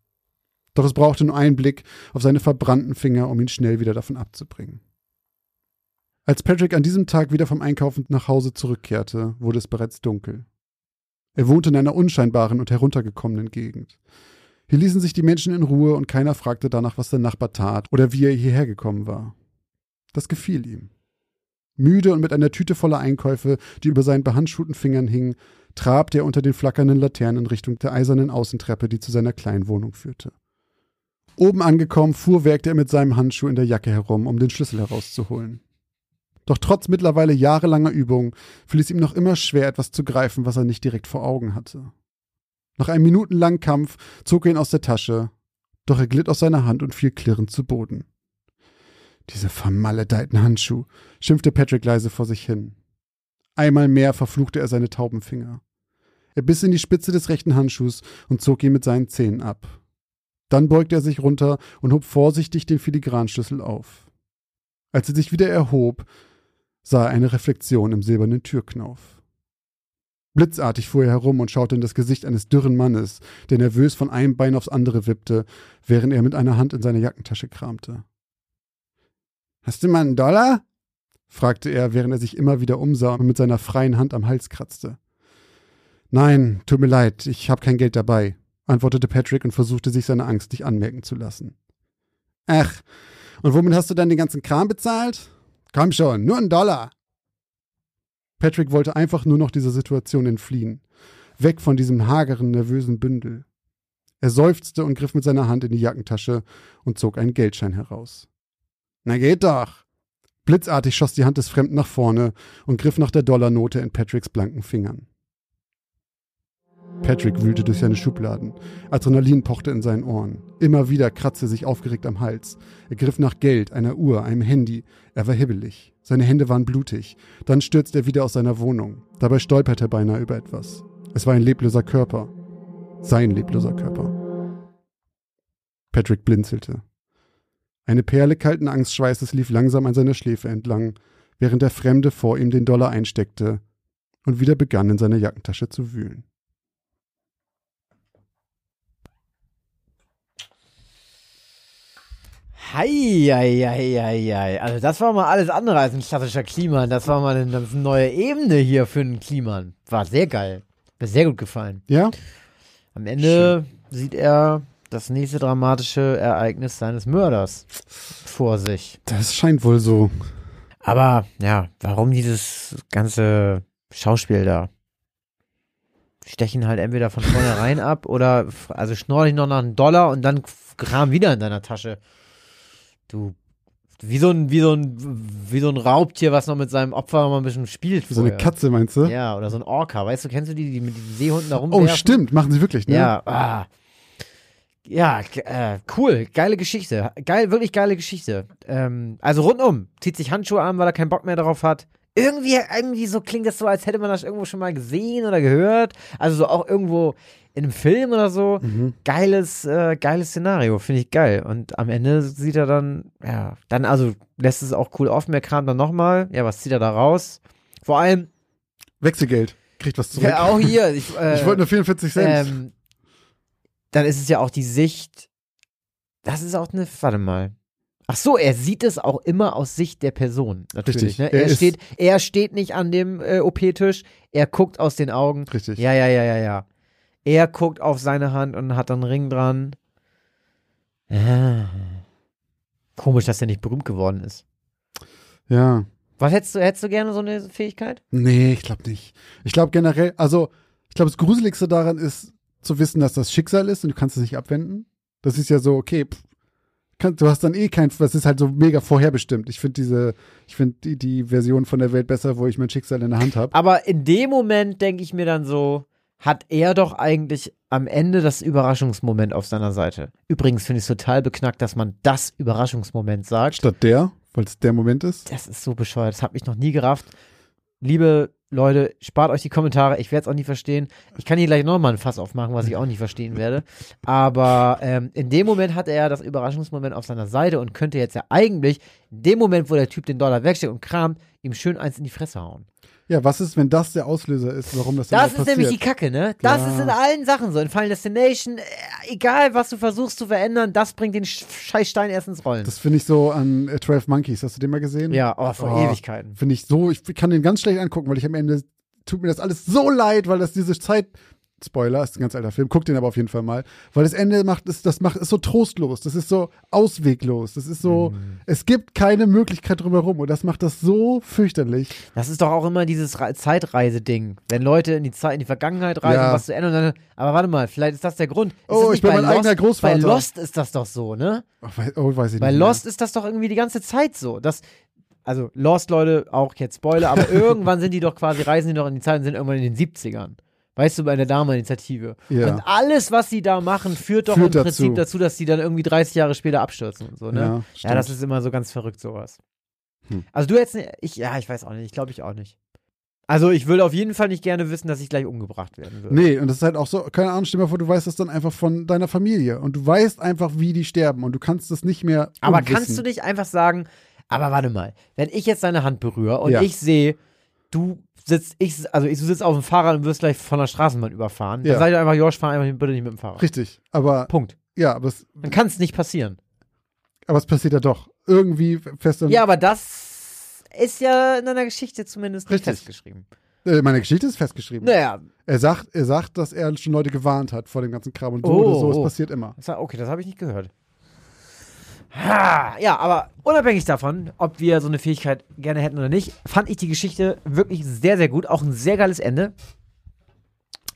Doch es brauchte nur einen Blick auf seine verbrannten Finger, um ihn schnell wieder davon abzubringen. Als Patrick an diesem Tag wieder vom Einkaufen nach Hause zurückkehrte, wurde es bereits dunkel. Er wohnte in einer unscheinbaren und heruntergekommenen Gegend. Hier ließen sich die Menschen in Ruhe und keiner fragte danach, was der Nachbar tat oder wie er hierher gekommen war. Das gefiel ihm. Müde und mit einer Tüte voller Einkäufe, die über seinen behandschuhten Fingern hing, trabte er unter den flackernden Laternen in Richtung der eisernen Außentreppe, die zu seiner kleinen Wohnung führte. Oben angekommen, fuhrwerkte er mit seinem Handschuh in der Jacke herum, um den Schlüssel herauszuholen. Doch trotz mittlerweile jahrelanger Übung fiel es ihm noch immer schwer, etwas zu greifen, was er nicht direkt vor Augen hatte. Nach einem minutenlangen Kampf zog er ihn aus der Tasche, doch er glitt aus seiner Hand und fiel klirrend zu Boden. Diese vermaledeiten Handschuh, schimpfte Patrick leise vor sich hin. Einmal mehr verfluchte er seine tauben Finger. Er biss in die Spitze des rechten Handschuhs und zog ihn mit seinen Zähnen ab. Dann beugte er sich runter und hob vorsichtig den Filigranschlüssel auf. Als er sich wieder erhob, sah er eine Reflexion im silbernen Türknauf. Blitzartig fuhr er herum und schaute in das Gesicht eines dürren Mannes, der nervös von einem Bein aufs andere wippte, während er mit einer Hand in seine Jackentasche kramte. Hast du mal einen Dollar? fragte er, während er sich immer wieder umsah und mit seiner freien Hand am Hals kratzte. Nein, tut mir leid, ich habe kein Geld dabei, antwortete Patrick und versuchte sich seine Angst nicht anmerken zu lassen. Ach, und womit hast du dann den ganzen Kram bezahlt? Komm schon, nur einen Dollar. Patrick wollte einfach nur noch dieser Situation entfliehen, weg von diesem hageren, nervösen Bündel. Er seufzte und griff mit seiner Hand in die Jackentasche und zog einen Geldschein heraus. Na geht doch. Blitzartig schoss die Hand des Fremden nach vorne und griff nach der Dollarnote in Patricks blanken Fingern. Patrick wühlte durch seine Schubladen. Adrenalin pochte in seinen Ohren. Immer wieder kratzte er sich aufgeregt am Hals. Er griff nach Geld, einer Uhr, einem Handy. Er war hibbelig. Seine Hände waren blutig. Dann stürzte er wieder aus seiner Wohnung. Dabei stolperte er beinahe über etwas. Es war ein lebloser Körper. Sein lebloser Körper. Patrick blinzelte. Eine Perle kalten Angstschweißes lief langsam an seiner Schläfe entlang, während der Fremde vor ihm den Dollar einsteckte und wieder begann, in seiner Jackentasche zu wühlen. Heieieiei. Also das war mal alles andere als ein klassischer Kliman. Das war mal eine, eine neue Ebene hier für einen Kliman. War sehr geil. Mir sehr gut gefallen. Ja? Am Ende sieht er das nächste dramatische Ereignis seines Mörders vor sich. Das scheint wohl so. Aber ja, warum dieses ganze Schauspiel da? Stechen halt entweder von vornherein ab oder also schnorren noch nach einem Dollar und dann kram wieder in deiner Tasche. Du wie so ein wie so ein wie so ein Raubtier, was noch mit seinem Opfer mal ein bisschen spielt. So eine. Katze, meinst du? Ja, oder so ein Orca. Weißt du, kennst du die, die mit diesen Seehunden da Oh, rumwerfen? stimmt, machen sie wirklich, ne? Ja, ah. Ja, äh, cool, geile Geschichte. Geil, wirklich geile Geschichte. Ähm, also rundum, zieht sich Handschuhe an, weil er keinen Bock mehr darauf hat. Irgendwie, irgendwie so klingt das so, als hätte man das irgendwo schon mal gesehen oder gehört. Also so auch irgendwo in einem Film oder so. Mhm. Geiles, äh, geiles Szenario, finde ich geil. Und am Ende sieht er dann, ja, dann also lässt es auch cool offen. Er kramt dann nochmal. Ja, was zieht er da raus? Vor allem, Wechselgeld. Kriegt was zurück. ja, auch hier. Ich, äh, ich wollte nur 44 Cent. ähm, dann ist es ja auch die Sicht. Das ist auch eine. Warte mal. Ach so, er sieht es auch immer aus Sicht der Person. Natürlich. Richtig. Ne? Er Er, steht, er steht nicht an dem äh, OP-Tisch. Er guckt aus den Augen. Richtig. Ja, ja, ja, ja, ja. Er guckt auf seine Hand und hat dann einen Ring dran. Ah. Komisch, dass er nicht berühmt geworden ist. Ja. Was hättest du, hättest du gerne so eine Fähigkeit? Nee, ich glaube nicht. Ich glaube generell, also, ich glaube, das Gruseligste daran ist zu wissen, dass das Schicksal ist und du kannst es nicht abwenden. Das ist ja so, okay, pff, du hast dann eh kein, das ist halt so mega vorherbestimmt. Ich finde diese, ich finde die, die Version von der Welt besser, wo ich mein Schicksal in der Hand habe. Aber in dem Moment denke ich mir dann so, hat er doch eigentlich am Ende das Überraschungsmoment auf seiner Seite. Übrigens finde ich es total beknackt, dass man das Überraschungsmoment sagt. Statt der, weil es der Moment ist. Das ist so bescheuert, das hat mich noch nie gerafft. Liebe Leute, spart euch die Kommentare. Ich werde es auch nicht verstehen. Ich kann hier gleich nochmal ein Fass aufmachen, was ich auch nicht verstehen werde. Aber ähm, in dem Moment hat er das Überraschungsmoment auf seiner Seite und könnte jetzt ja eigentlich, in dem Moment, wo der Typ den Dollar wegsteckt und kramt, ihm schön eins in die Fresse hauen. Ja, was ist, wenn das der Auslöser ist, warum das dann Das ist passiert? nämlich die Kacke, ne? Das Ja. ist in allen Sachen so. In Final Destination, äh, egal was du versuchst zu verändern, das bringt den Sch- scheiß Stein erst ins Rollen. Das finde ich so an äh, 12 Monkeys. Hast du den mal gesehen? ja, oh, vor Oh. Ewigkeiten. Finde ich so, ich kann den ganz schlecht angucken, weil ich am Ende tut mir das alles so leid, weil das diese Zeit. Spoiler, ist ein ganz alter Film, guck den aber auf jeden Fall mal. Weil das Ende macht, ist, das macht, ist so trostlos, das ist so ausweglos, das ist so, Mhm. es gibt keine Möglichkeit drumherum und das macht das so fürchterlich. Das ist doch auch immer dieses Re- Zeitreise-Ding. Wenn Leute in die Zeit, in die Vergangenheit reisen, Ja. was zu ändern, und dann, aber warte mal, vielleicht ist das der Grund. Ist Oh, ich bin bei mein Lost? eigener Großvater. Bei Lost ist das doch so, ne? Oh, wei- oh, weiß ich Bei nicht. Lost ist das doch irgendwie die ganze Zeit so. Das, also Lost, Leute, auch jetzt Spoiler, aber irgendwann sind die doch quasi, reisen die noch in die Zeit und sind irgendwann in den 70ern. Weißt du, bei der Dama-Initiative. Ja. Und alles, was sie da machen, führt doch Führt im Prinzip dazu. dazu. dass die dann irgendwie 30 Jahre später abstürzen und so, ne? Ja, Ja, das ist immer so ganz verrückt, sowas. Hm. Also du jetzt, ich, ja, ich weiß auch nicht, ich glaube ich auch nicht. Also ich will auf jeden Fall nicht gerne wissen, dass ich gleich umgebracht werden würde. Nee, und das ist halt auch so, keine Ahnung, stell dir mal vor, du weißt das dann einfach von deiner Familie und du weißt einfach, wie die sterben und du kannst das nicht mehr Aber unwissen. kannst du nicht einfach sagen, aber warte mal, wenn ich jetzt deine Hand berühre und Ja. ich sehe, du sitzt, ich, also ich, du sitzt auf dem Fahrrad und wirst gleich von der Straßenbahn überfahren, Ja. dann sag ich einfach, Josh, fahr einfach bitte nicht mit dem Fahrrad. Richtig, aber Punkt. ja, aber es, Dann kann es nicht passieren. aber es passiert ja doch. Irgendwie fest Ja, aber das ist ja in deiner Geschichte zumindest nicht Richtig. festgeschrieben. äh, meine Geschichte ist festgeschrieben. Naja, Er sagt, er sagt, dass er schon Leute gewarnt hat vor dem ganzen Kram und so Oh, so, es oh. passiert immer. Okay, das habe ich nicht gehört. Ha, ja, aber unabhängig davon, ob wir so eine Fähigkeit gerne hätten oder nicht, fand ich die Geschichte wirklich sehr, sehr gut. Auch ein sehr geiles Ende.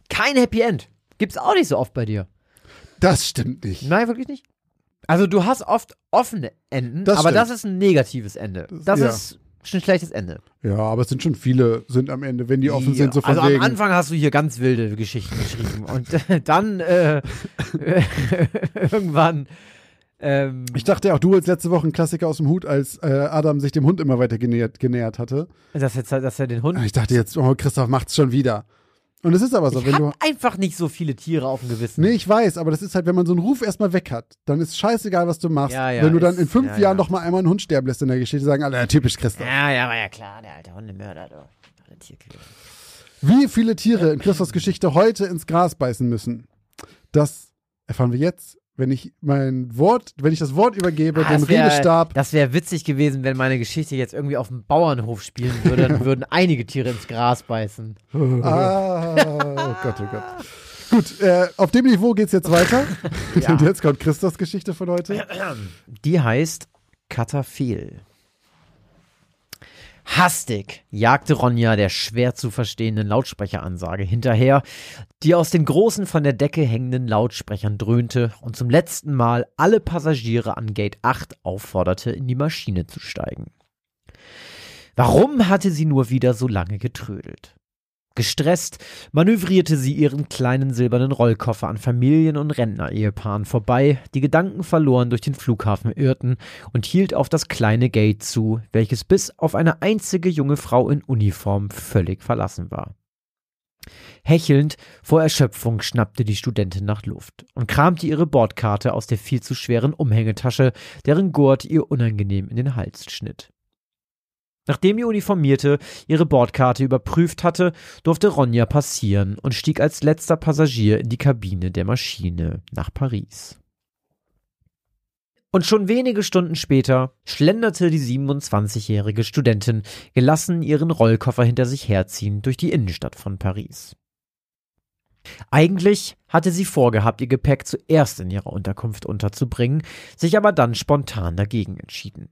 Kein Happy End. Gibt's auch nicht so oft bei dir. Das stimmt nicht. Nein, wirklich nicht. Also du hast oft offene Enden, Das aber stimmt. das ist ein negatives Ende. Das ja. ist ein schlechtes Ende. Ja, aber es sind schon viele, sind am Ende, wenn die offen sind, so von also am wegen. Anfang hast du hier ganz wilde Geschichten geschrieben und äh, dann äh, irgendwann ähm, Ich dachte ja auch, du als letzte Woche ein Klassiker aus dem Hut, als äh, Adam sich dem Hund immer weiter genähert, genähert hatte. dass, jetzt, dass er den Hund Ich dachte jetzt, oh, Christoph macht's schon wieder. Und es ist aber so, ich wenn du. einfach nicht so viele Tiere auf dem Gewissen. Nee, ich weiß, aber das ist halt, wenn man so einen Ruf erstmal weg hat, dann ist scheißegal, was du machst. Ja, ja, wenn du dann in fünf ja, Jahren ja. noch mal einmal einen Hund sterben lässt in der Geschichte, sagen alle, ja, typisch Christoph. Ja, ja, war ja klar, der alte Hundemörder, du. Der Tierquäler. Wie viele Tiere in Christophs Geschichte heute ins Gras beißen müssen, das erfahren wir jetzt, wenn ich mein Wort, wenn ich das Wort übergebe, Ah, das wär- Redestab. Das wäre witzig gewesen, wenn meine Geschichte jetzt irgendwie auf dem Bauernhof spielen würde, dann würden einige Tiere ins Gras beißen. Ah, oh Gott, oh Gott. Gut, äh, auf dem Niveau geht's jetzt weiter. Ja. Und jetzt kommt Christophs Geschichte von heute. Die heißt Katafil. Hastig jagte Ronja der schwer zu verstehenden Lautsprecheransage hinterher, die aus den großen von der Decke hängenden Lautsprechern dröhnte und zum letzten Mal alle Passagiere an Gate 8 aufforderte, in die Maschine zu steigen. Warum hatte sie nur wieder so lange getrödelt? Gestresst manövrierte sie ihren kleinen silbernen Rollkoffer an Familien- und Rentner-Ehepaaren vorbei, die Gedanken verloren durch den Flughafen irrten und hielt auf das kleine Gate zu, welches bis auf eine einzige junge Frau in Uniform völlig verlassen war. Hechelnd vor Erschöpfung schnappte die Studentin nach Luft und kramte ihre Bordkarte aus der viel zu schweren Umhängetasche, deren Gurt ihr unangenehm in den Hals schnitt. Nachdem die Uniformierte ihre Bordkarte überprüft hatte, durfte Ronja passieren und stieg als letzter Passagier in die Kabine der Maschine nach Paris. Und schon wenige Stunden später schlenderte die 27-jährige Studentin gelassen ihren Rollkoffer hinter sich herziehend durch die Innenstadt von Paris. Eigentlich hatte sie vorgehabt, ihr Gepäck zuerst in ihrer Unterkunft unterzubringen, sich aber dann spontan dagegen entschieden.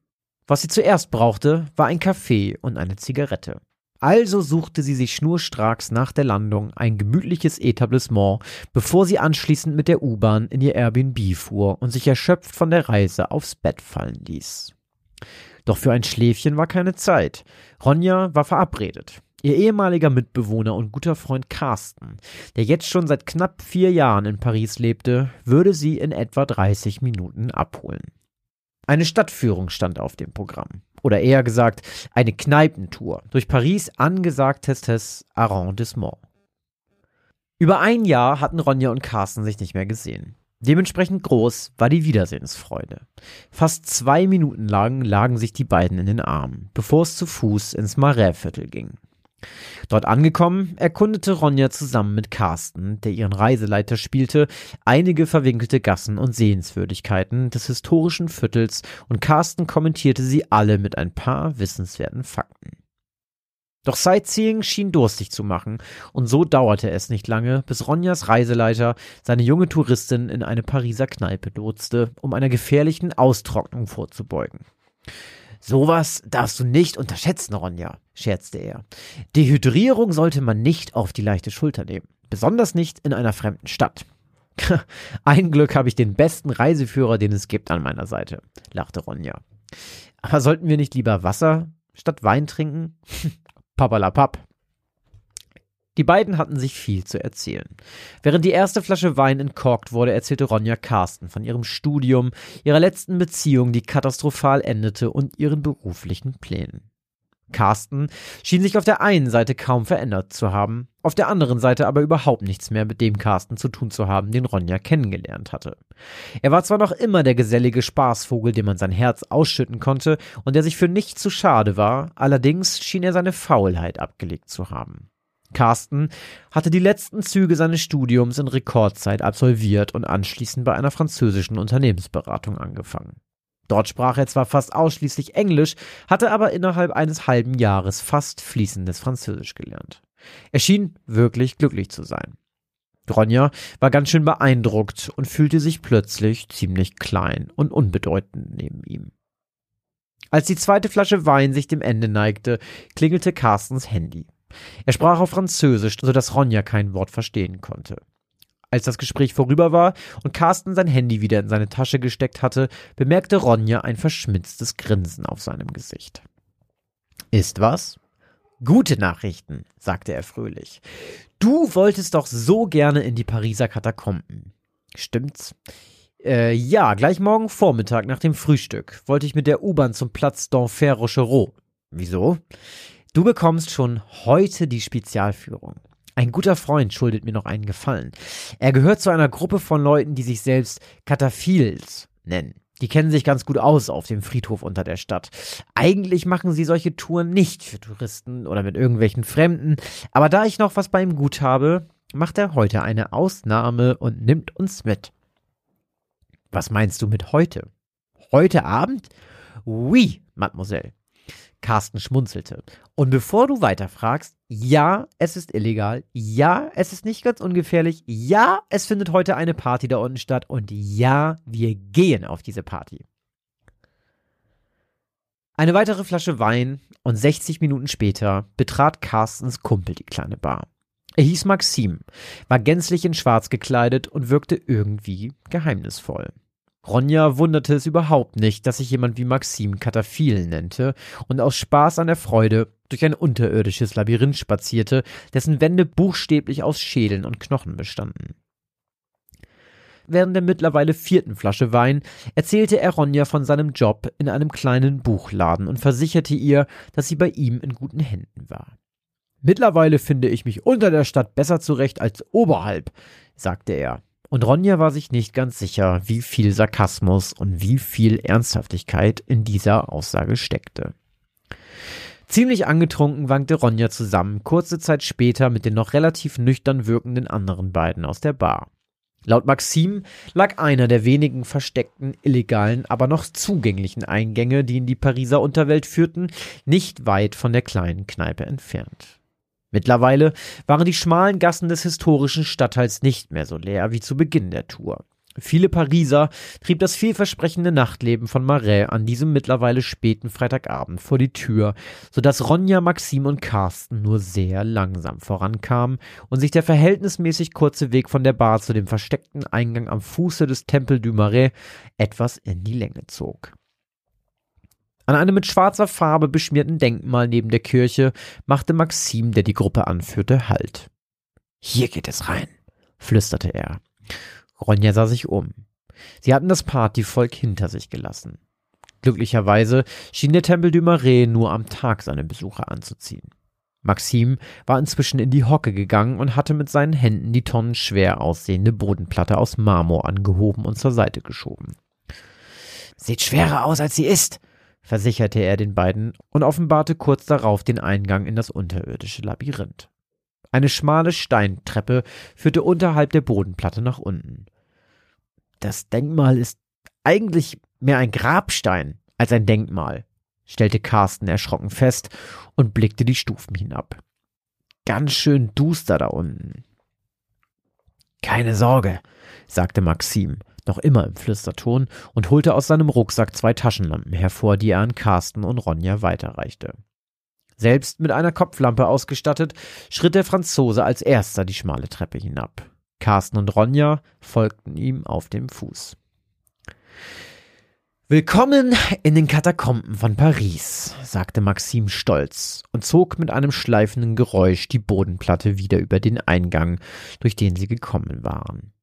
Was sie zuerst brauchte, war ein Kaffee und eine Zigarette. Also suchte sie sich schnurstracks nach der Landung ein gemütliches Etablissement, bevor sie anschließend mit der U-Bahn in ihr Airbnb fuhr und sich erschöpft von der Reise aufs Bett fallen ließ. Doch für ein Schläfchen war keine Zeit. Ronja war verabredet. Ihr ehemaliger Mitbewohner und guter Freund Carsten, der jetzt schon seit knapp vier Jahren in Paris lebte, würde sie in etwa 30 Minuten abholen. Eine Stadtführung stand auf dem Programm. Oder eher gesagt, eine Kneipentour durch Paris angesagtestes Arrondissement. Über ein Jahr hatten Ronja und Carsten sich nicht mehr gesehen. Dementsprechend groß war die Wiedersehensfreude. Fast zwei Minuten lang lagen sich die beiden in den Armen, bevor es zu Fuß ins Marais-Viertel ging. Dort angekommen, erkundete Ronja zusammen mit Carsten, der ihren Reiseleiter spielte, einige verwinkelte Gassen und Sehenswürdigkeiten des historischen Viertels und Carsten kommentierte sie alle mit ein paar wissenswerten Fakten. Doch Sightseeing schien durstig zu machen, und so dauerte es nicht lange, bis Ronjas Reiseleiter seine junge Touristin in eine Pariser Kneipe lotste, um einer gefährlichen Austrocknung vorzubeugen. Sowas darfst du nicht unterschätzen, Ronja, scherzte er. Dehydrierung sollte man nicht auf die leichte Schulter nehmen, besonders nicht in einer fremden Stadt. Ein Glück habe ich den besten Reiseführer, den es gibt, an meiner Seite, lachte Ronja. Aber sollten wir nicht lieber Wasser statt Wein trinken? Papalapap. Die beiden hatten sich viel zu erzählen. Während die erste Flasche Wein entkorkt wurde, erzählte Ronja Carsten von ihrem Studium, ihrer letzten Beziehung, die katastrophal endete, und ihren beruflichen Plänen. Carsten schien sich auf der einen Seite kaum verändert zu haben, auf der anderen Seite aber überhaupt nichts mehr mit dem Carsten zu tun zu haben, den Ronja kennengelernt hatte. Er war zwar noch immer der gesellige Spaßvogel, dem man sein Herz ausschütten konnte und der sich für nichts zu schade war, allerdings schien er seine Faulheit abgelegt zu haben. Carsten hatte die letzten Züge seines Studiums in Rekordzeit absolviert und anschließend bei einer französischen Unternehmensberatung angefangen. Dort sprach er zwar fast ausschließlich Englisch, hatte aber innerhalb eines halben Jahres fast fließendes Französisch gelernt. Er schien wirklich glücklich zu sein. Ronja war ganz schön beeindruckt und fühlte sich plötzlich ziemlich klein und unbedeutend neben ihm. Als die zweite Flasche Wein sich dem Ende neigte, klingelte Carstens Handy. Er sprach auf Französisch, so dass Ronja kein Wort verstehen konnte. Als das Gespräch vorüber war und Carsten sein Handy wieder in seine Tasche gesteckt hatte, bemerkte Ronja ein verschmitztes Grinsen auf seinem Gesicht. Ist was? Gute Nachrichten, sagte er fröhlich. Du wolltest doch so gerne in die Pariser Katakomben. Stimmt's? Äh, ja, gleich morgen Vormittag nach dem Frühstück wollte ich mit der U-Bahn zum Platz d'Enfer Rochereau. Wieso? Du bekommst schon heute die Spezialführung. Ein guter Freund schuldet mir noch einen Gefallen. Er gehört zu einer Gruppe von Leuten, die sich selbst Kataphils nennen. Die kennen sich ganz gut aus auf dem Friedhof unter der Stadt. Eigentlich machen sie solche Touren nicht für Touristen oder mit irgendwelchen Fremden, aber da ich noch was bei ihm gut habe, macht er heute eine Ausnahme und nimmt uns mit. Was meinst du mit heute? Heute Abend? Oui, Mademoiselle. Carsten schmunzelte. Und bevor du weiterfragst, ja, es ist illegal. Ja, es ist nicht ganz ungefährlich. Ja, es findet heute eine Party da unten statt. Und ja, wir gehen auf diese Party. Eine weitere Flasche Wein und 60 Minuten später betrat Carstens Kumpel die kleine Bar. Er hieß Maxim, war gänzlich in Schwarz gekleidet und wirkte irgendwie geheimnisvoll. Ronja wunderte es überhaupt nicht, dass sich jemand wie Maxim Kataphil nennte und aus Spaß an der Freude durch ein unterirdisches Labyrinth spazierte, dessen Wände buchstäblich aus Schädeln und Knochen bestanden. Während der mittlerweile vierten Flasche Wein erzählte er Ronja von seinem Job in einem kleinen Buchladen und versicherte ihr, dass sie bei ihm in guten Händen war. Mittlerweile finde ich mich unter der Stadt besser zurecht als oberhalb, sagte er. Und Ronja war sich nicht ganz sicher, wie viel Sarkasmus und wie viel Ernsthaftigkeit in dieser Aussage steckte. Ziemlich angetrunken wankte Ronja zusammen, kurze Zeit später mit den noch relativ nüchtern wirkenden anderen beiden aus der Bar. Laut Maxim lag einer der wenigen versteckten, illegalen, aber noch zugänglichen Eingänge, die in die Pariser Unterwelt führten, nicht weit von der kleinen Kneipe entfernt. Mittlerweile waren die schmalen Gassen des historischen Stadtteils nicht mehr so leer wie zu Beginn der Tour. Viele Pariser trieb das vielversprechende Nachtleben von Marais an diesem mittlerweile späten Freitagabend vor die Tür, so dass Ronja, Maxim und Carsten nur sehr langsam vorankamen und sich der verhältnismäßig kurze Weg von der Bar zu dem versteckten Eingang am Fuße des Tempel du Marais etwas in die Länge zog. An einem mit schwarzer Farbe beschmierten Denkmal neben der Kirche machte Maxim, der die Gruppe anführte, Halt. Hier geht es rein, flüsterte er. Ronja sah sich um. Sie hatten das Partyvolk hinter sich gelassen. Glücklicherweise schien der Tempel du Marais nur am Tag seine Besucher anzuziehen. Maxim war inzwischen in die Hocke gegangen und hatte mit seinen Händen die tonnenschwer aussehende Bodenplatte aus Marmor angehoben und zur Seite geschoben. Sieht schwerer aus, als sie ist, versicherte er den beiden und offenbarte kurz darauf den Eingang in das unterirdische Labyrinth. Eine schmale Steintreppe führte unterhalb der Bodenplatte nach unten. Das Denkmal ist eigentlich mehr ein Grabstein als ein Denkmal, stellte Carsten erschrocken fest und blickte die Stufen hinab. Ganz schön duster da unten. Keine Sorge, sagte Maxim, noch immer im Flüsterton, und holte aus seinem Rucksack zwei Taschenlampen hervor, die er an Carsten und Ronja weiterreichte. Selbst mit einer Kopflampe ausgestattet, schritt der Franzose als erster die schmale Treppe hinab. Carsten und Ronja folgten ihm auf dem Fuß. Willkommen in den Katakomben von Paris, sagte Maxim stolz und zog mit einem schleifenden Geräusch die Bodenplatte wieder über den Eingang, durch den sie gekommen waren.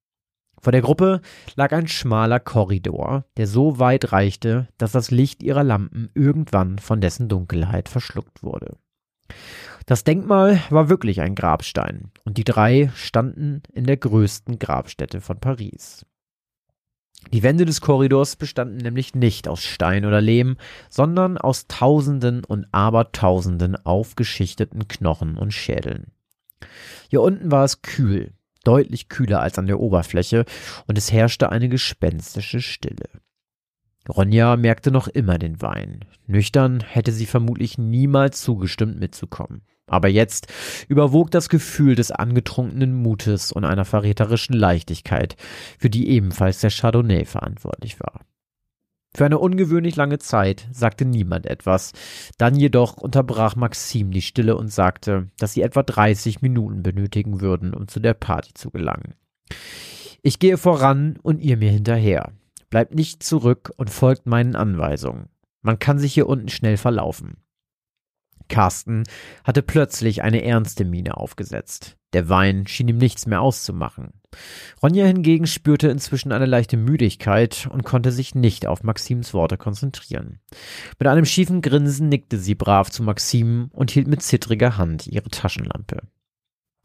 Vor der Gruppe lag ein schmaler Korridor, der so weit reichte, dass das Licht ihrer Lampen irgendwann von dessen Dunkelheit verschluckt wurde. Das Denkmal war wirklich ein Grabstein, und die drei standen in der größten Grabstätte von Paris. Die Wände des Korridors bestanden nämlich nicht aus Stein oder Lehm, sondern aus tausenden und abertausenden aufgeschichteten Knochen und Schädeln. Hier unten war es kühl, deutlich kühler als an der Oberfläche, und es herrschte eine gespenstische Stille. Ronja merkte noch immer den Wein. Nüchtern hätte sie vermutlich niemals zugestimmt mitzukommen. Aber jetzt überwog das Gefühl des angetrunkenen Mutes und einer verräterischen Leichtigkeit, für die ebenfalls der Chardonnay verantwortlich war. Für eine ungewöhnlich lange Zeit sagte niemand etwas. Dann jedoch unterbrach Maxim die Stille und sagte, dass sie etwa 30 Minuten benötigen würden, um zu der Party zu gelangen. Ich gehe voran und ihr mir hinterher. Bleibt nicht zurück und folgt meinen Anweisungen. Man kann sich hier unten schnell verlaufen. Carsten hatte plötzlich eine ernste Miene aufgesetzt. Der Wein schien ihm nichts mehr auszumachen. Ronja hingegen spürte inzwischen eine leichte Müdigkeit und konnte sich nicht auf Maxims Worte konzentrieren. Mit einem schiefen Grinsen nickte sie brav zu Maxim und hielt mit zittriger Hand ihre Taschenlampe.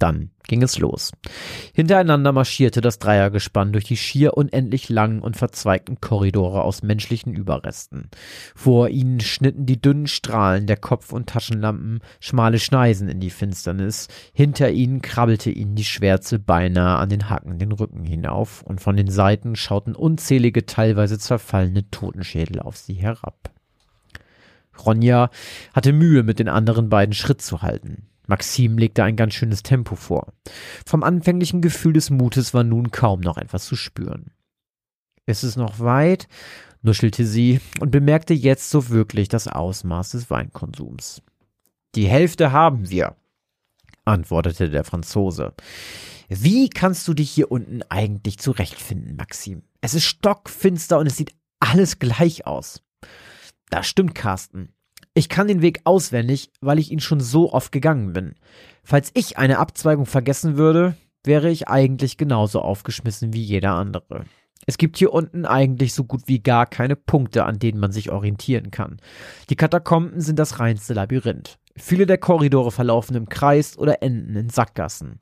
Dann ging es los. Hintereinander marschierte das Dreiergespann durch die schier unendlich langen und verzweigten Korridore aus menschlichen Überresten. Vor ihnen schnitten die dünnen Strahlen der Kopf- und Taschenlampen schmale Schneisen in die Finsternis. Hinter ihnen krabbelte ihnen die Schwärze beinahe an den Hacken den Rücken hinauf, und von den Seiten schauten unzählige, teilweise zerfallene Totenschädel auf sie herab. Ronja hatte Mühe, mit den anderen beiden Schritt zu halten. Maxim legte ein ganz schönes Tempo vor. Vom anfänglichen Gefühl des Mutes war nun kaum noch etwas zu spüren. Ist es noch weit? nuschelte sie und bemerkte jetzt so wirklich das Ausmaß des Weinkonsums. Die Hälfte haben wir, antwortete der Franzose. Wie kannst du dich hier unten eigentlich zurechtfinden, Maxim? Es ist stockfinster und es sieht alles gleich aus. Das stimmt, Carsten. Ich kann den Weg auswendig, weil ich ihn schon so oft gegangen bin. Falls ich eine Abzweigung vergessen würde, wäre ich eigentlich genauso aufgeschmissen wie jeder andere. Es gibt hier unten eigentlich so gut wie gar keine Punkte, an denen man sich orientieren kann. Die Katakomben sind das reinste Labyrinth. Viele der Korridore verlaufen im Kreis oder enden in Sackgassen.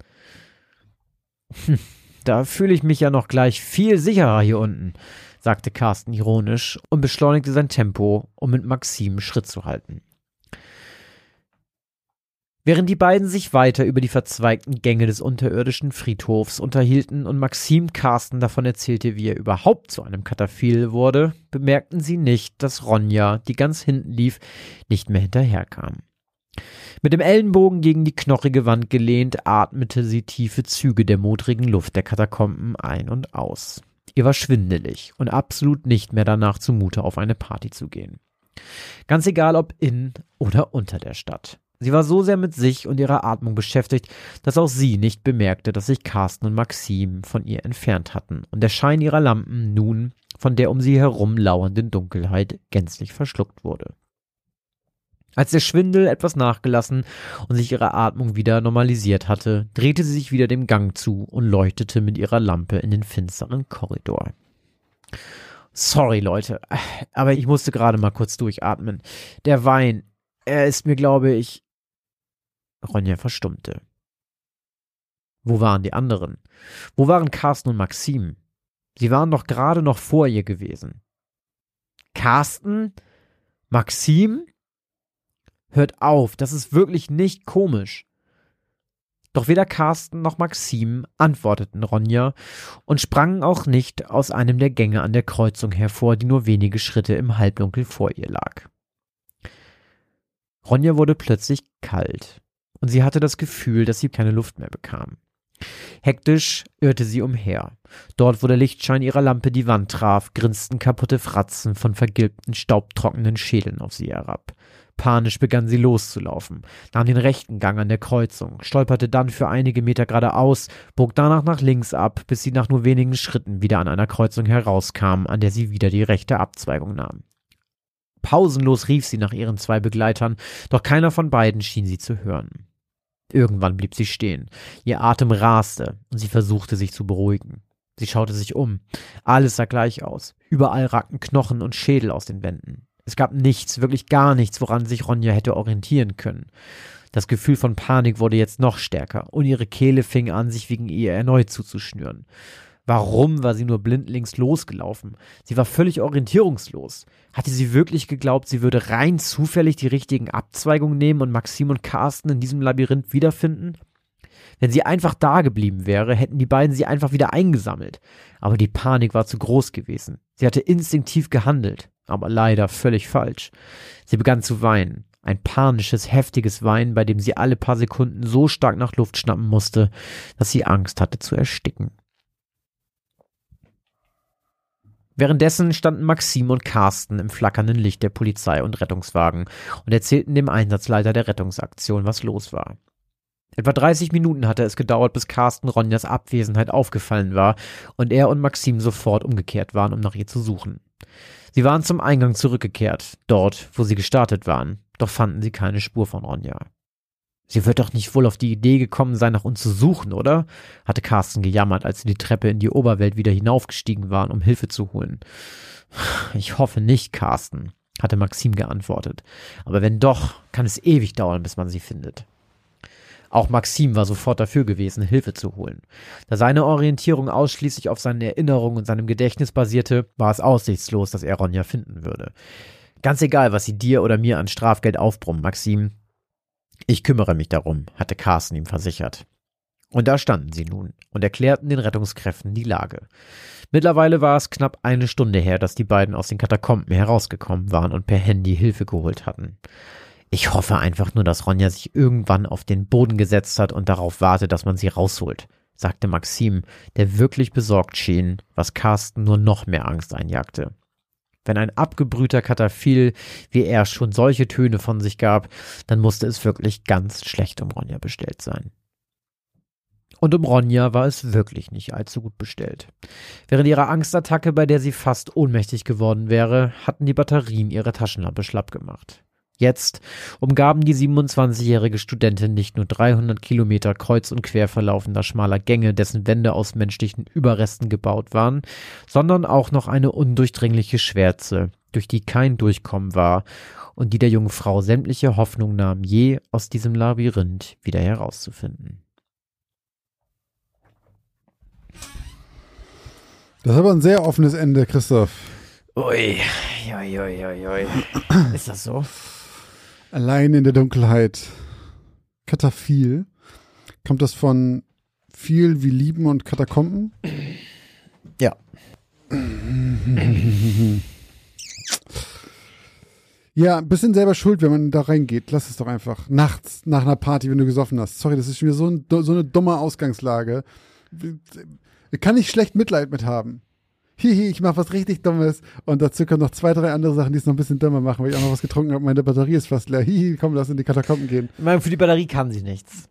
Hm, da fühle ich mich ja noch gleich viel sicherer hier unten sagte Carsten ironisch und beschleunigte sein Tempo, um mit Maxim Schritt zu halten. Während die beiden sich weiter über die verzweigten Gänge des unterirdischen Friedhofs unterhielten und Maxim Carsten davon erzählte, wie er überhaupt zu einem Kataphil wurde, bemerkten sie nicht, dass Ronja, die ganz hinten lief, nicht mehr hinterherkam. Mit dem Ellenbogen gegen die knochige Wand gelehnt, atmete sie tiefe Züge der modrigen Luft der Katakomben ein und aus. Ihr war schwindelig und absolut nicht mehr danach zumute, auf eine Party zu gehen. Ganz egal, ob in oder unter der Stadt. Sie war so sehr mit sich und ihrer Atmung beschäftigt, dass auch sie nicht bemerkte, dass sich Carsten und Maxim von ihr entfernt hatten und der Schein ihrer Lampen nun von der um sie herum lauernden Dunkelheit gänzlich verschluckt wurde. Als der Schwindel etwas nachgelassen und sich ihre Atmung wieder normalisiert hatte, drehte sie sich wieder dem Gang zu und leuchtete mit ihrer Lampe in den finsteren Korridor. Sorry, Leute, aber ich musste gerade mal kurz durchatmen. Der Wein, er ist mir, glaube ich. Ronja verstummte. Wo waren die anderen? Wo waren Carsten und Maxim? Sie waren doch gerade noch vor ihr gewesen. Carsten? Maxim? Hört auf, das ist wirklich nicht komisch. Doch weder Carsten noch Maxim antworteten Ronja und sprangen auch nicht aus einem der Gänge an der Kreuzung hervor, die nur wenige Schritte im Halbdunkel vor ihr lag. Ronja wurde plötzlich kalt und sie hatte das Gefühl, dass sie keine Luft mehr bekam. Hektisch irrte sie umher. Dort, wo der Lichtschein ihrer Lampe die Wand traf, grinsten kaputte Fratzen von vergilbten, staubtrockenen Schädeln auf sie herab. Panisch begann sie loszulaufen, nahm den rechten Gang an der Kreuzung, stolperte dann für einige Meter geradeaus, bog danach nach links ab, bis sie nach nur wenigen Schritten wieder an einer Kreuzung herauskam, an der sie wieder die rechte Abzweigung nahm. Pausenlos rief sie nach ihren zwei Begleitern, doch keiner von beiden schien sie zu hören. Irgendwann blieb sie stehen. Ihr Atem raste und sie versuchte sich zu beruhigen. Sie schaute sich um. Alles sah gleich aus. Überall ragten Knochen und Schädel aus den Wänden. Es gab nichts, wirklich gar nichts, woran sich Ronja hätte orientieren können. Das Gefühl von Panik wurde jetzt noch stärker und ihre Kehle fing an, sich wegen ihr erneut zuzuschnüren. Warum war sie nur blindlings losgelaufen? Sie war völlig orientierungslos. Hatte sie wirklich geglaubt, sie würde rein zufällig die richtigen Abzweigungen nehmen und Maxim und Carsten in diesem Labyrinth wiederfinden? Wenn sie einfach da geblieben wäre, hätten die beiden sie einfach wieder eingesammelt. Aber die Panik war zu groß gewesen. Sie hatte instinktiv gehandelt aber leider völlig falsch. Sie begann zu weinen. Ein panisches, heftiges Weinen, bei dem sie alle paar Sekunden so stark nach Luft schnappen musste, dass sie Angst hatte zu ersticken. Währenddessen standen Maxim und Carsten im flackernden Licht der Polizei und Rettungswagen und erzählten dem Einsatzleiter der Rettungsaktion, was los war. Etwa 30 Minuten hatte es gedauert, bis Carsten Ronjas Abwesenheit aufgefallen war und er und Maxim sofort umgekehrt waren, um nach ihr zu suchen. Sie waren zum Eingang zurückgekehrt, dort, wo sie gestartet waren, doch fanden sie keine Spur von Ronja. Sie wird doch nicht wohl auf die Idee gekommen sein, nach uns zu suchen, oder? hatte Carsten gejammert, als sie die Treppe in die Oberwelt wieder hinaufgestiegen waren, um Hilfe zu holen. Ich hoffe nicht, Carsten, hatte Maxim geantwortet. Aber wenn doch, kann es ewig dauern, bis man sie findet. Auch Maxim war sofort dafür gewesen, Hilfe zu holen. Da seine Orientierung ausschließlich auf seinen Erinnerungen und seinem Gedächtnis basierte, war es aussichtslos, dass er Ronja finden würde. Ganz egal, was sie dir oder mir an Strafgeld aufbrummen, Maxim. Ich kümmere mich darum, hatte Carsten ihm versichert. Und da standen sie nun und erklärten den Rettungskräften die Lage. Mittlerweile war es knapp eine Stunde her, dass die beiden aus den Katakomben herausgekommen waren und per Handy Hilfe geholt hatten. Ich hoffe einfach nur, dass Ronja sich irgendwann auf den Boden gesetzt hat und darauf wartet, dass man sie rausholt, sagte Maxim, der wirklich besorgt schien, was Carsten nur noch mehr Angst einjagte. Wenn ein abgebrühter Kataphil wie er schon solche Töne von sich gab, dann musste es wirklich ganz schlecht um Ronja bestellt sein. Und um Ronja war es wirklich nicht allzu gut bestellt. Während ihrer Angstattacke, bei der sie fast ohnmächtig geworden wäre, hatten die Batterien ihre Taschenlampe schlapp gemacht. Jetzt umgaben die 27-jährige Studentin nicht nur 300 Kilometer kreuz und quer verlaufender schmaler Gänge, dessen Wände aus menschlichen Überresten gebaut waren, sondern auch noch eine undurchdringliche Schwärze, durch die kein Durchkommen war und die der jungen Frau sämtliche Hoffnung nahm, je aus diesem Labyrinth wieder herauszufinden. Das ist aber ein sehr offenes Ende, Christoph. Ui, ui, ui, ui, ui. Ist das so? Allein in der Dunkelheit. Kataphil. Kommt das von viel wie Lieben und Katakomben? Ja. Ja, ein bisschen selber schuld, wenn man da reingeht. Lass es doch einfach. Nachts, nach einer Party, wenn du gesoffen hast. Sorry, das ist schon wieder so, ein, so eine dumme Ausgangslage. Kann ich schlecht Mitleid mit haben hihi, ich mache was richtig Dummes. Und dazu kommen noch zwei, drei andere Sachen, die es noch ein bisschen dümmer machen, weil ich auch noch was getrunken habe. Meine Batterie ist fast leer. Hihi, komm, lass in die Katakomben gehen. Ich meine, für die Batterie kann sie nichts.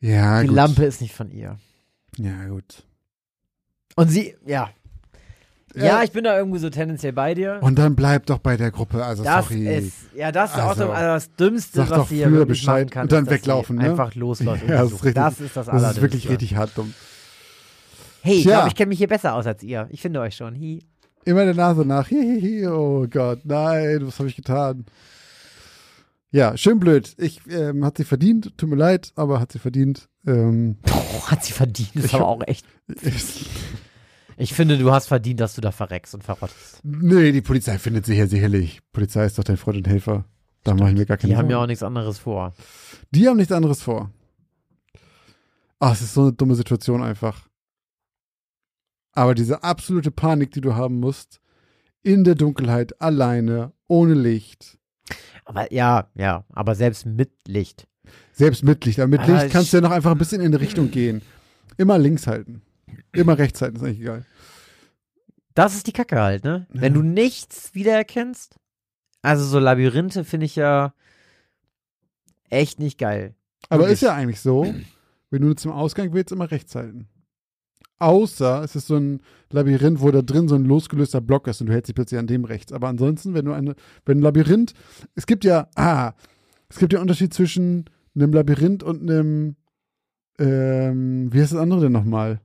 Ja, Die gut. Lampe ist nicht von ihr. Ja, gut. Und sie, ja. Ja. Ja, ich bin da irgendwie so tendenziell bei dir. Und dann bleib doch bei der Gruppe. Also, das sorry. ist, ja, das ist auch Also, so, also das Dümmste, was sie hier Bescheid machen kann. und dann weglaufen, ne? Einfach losläuft. ja, das ist richtig. das ist das Das ist wirklich Allerdümmste. richtig hart dumm. Hey, ich glaube, ich kenne mich hier besser aus als ihr. Ich finde euch schon. Hi. Immer der Nase nach. Hihihi, oh Gott, nein, was habe ich getan? Ja, schön blöd. Ich ähm, hat sie verdient. Tut mir leid, aber hat sie verdient. Ähm, Boah, hat sie verdient. Das ist aber auch echt. Ich finde, du hast verdient, dass du da verreckst und verrottest. nee, die Polizei findet sie ja sicherlich. Polizei ist doch dein Freund und Helfer. Da mache ich mir gar keine Die haben ja auch nichts anderes vor. Die haben nichts anderes vor. Ah, es ist so eine dumme Situation einfach. Aber diese absolute Panik, die du haben musst, in der Dunkelheit, alleine, ohne Licht, Aber ja, ja, aber selbst mit Licht. selbst mit Licht. Aber mit Aber Licht kannst du ja noch einfach ein bisschen in eine Richtung gehen. Immer links halten. Immer rechts halten, ist eigentlich egal. Das ist die Kacke halt, ne? Wenn Ja. du nichts wiedererkennst. Also so Labyrinthe finde ich ja echt nicht geil. Aber Wirklich. ist ja eigentlich so, wenn du zum Ausgang willst, immer rechts halten. Außer es ist so ein Labyrinth, wo da drin so ein losgelöster Block ist und du hältst dich plötzlich an dem rechts. Aber ansonsten, wenn du eine, wenn ein Labyrinth, es gibt ja, ah, es gibt ja einen Unterschied zwischen einem Labyrinth und einem, ähm, wie heißt das andere denn nochmal?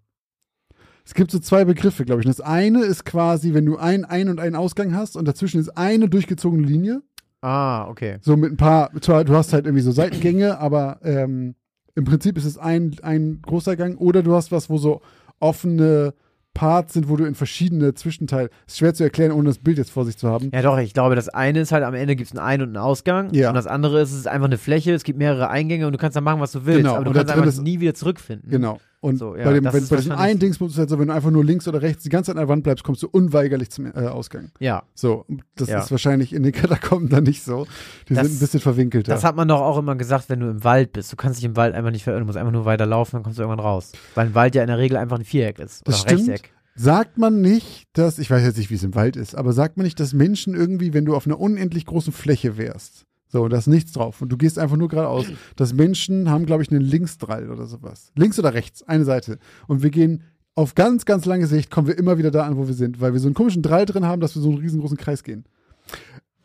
Es gibt so zwei Begriffe, glaube ich. Und das eine ist quasi, wenn du einen Ein- und einen Ausgang hast und dazwischen ist eine durchgezogene Linie. Ah, okay. So mit ein paar, zwar, du hast halt irgendwie so Seitengänge, aber ähm, im Prinzip ist es ein, ein großer Gang. Oder du hast was, wo so offene Parts sind, wo du in verschiedene Zwischenteile. Ist schwer zu erklären, ohne das Bild jetzt vor sich zu haben. Ja, doch, ich glaube, das eine ist halt, am Ende gibt es einen Ein- und einen Ausgang. Ja. Und das andere ist, es ist einfach eine Fläche, es gibt mehrere Eingänge und du kannst da machen, was du willst. Genau, Aber du und kannst einfach ist- nie wieder zurückfinden. Genau. Und So, ja, bei dem, wenn, bei diesem einen Dingsbums ist halt so, wenn du einfach nur links oder rechts die ganze Zeit an der Wand bleibst, kommst du unweigerlich zum äh, Ausgang. Ja. So, das Ja. ist wahrscheinlich in den Katakomben dann nicht so. Die Das- sind ein bisschen verwinkelter. Das hat man doch auch immer gesagt, wenn du im Wald bist. Du kannst dich im Wald einfach nicht verirren, du musst einfach nur weiterlaufen, dann kommst du irgendwann raus. Weil ein Wald ja in der Regel einfach ein Viereck ist. Oder Das ein stimmt. Rechteck. Sagt man nicht, dass, ich weiß jetzt nicht, wie es im Wald ist, aber sagt man nicht, dass Menschen irgendwie, wenn du auf einer unendlich großen Fläche wärst, so, und da ist nichts drauf und du gehst einfach nur geradeaus, dass Menschen haben, glaube ich, einen Linksdrall oder sowas. Links oder rechts, eine Seite. Und wir gehen auf ganz, ganz lange Sicht, kommen wir immer wieder da an, wo wir sind, weil wir so einen komischen Drall drin haben, dass wir so einen riesengroßen Kreis gehen.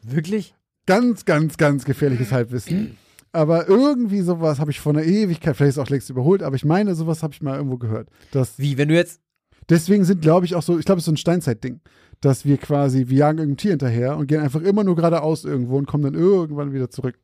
Wirklich? Ganz, ganz, ganz gefährliches Halbwissen. Aber irgendwie sowas habe ich vor einer Ewigkeit, vielleicht ist es auch längst überholt, aber ich meine, sowas habe ich mal irgendwo gehört. Dass Wie, wenn du jetzt. Deswegen sind, glaube ich, auch so, ich glaube, es ist so ein Steinzeitding, dass wir quasi, wir jagen irgendein Tier hinterher und gehen einfach immer nur geradeaus irgendwo und kommen dann irgendwann wieder zurück.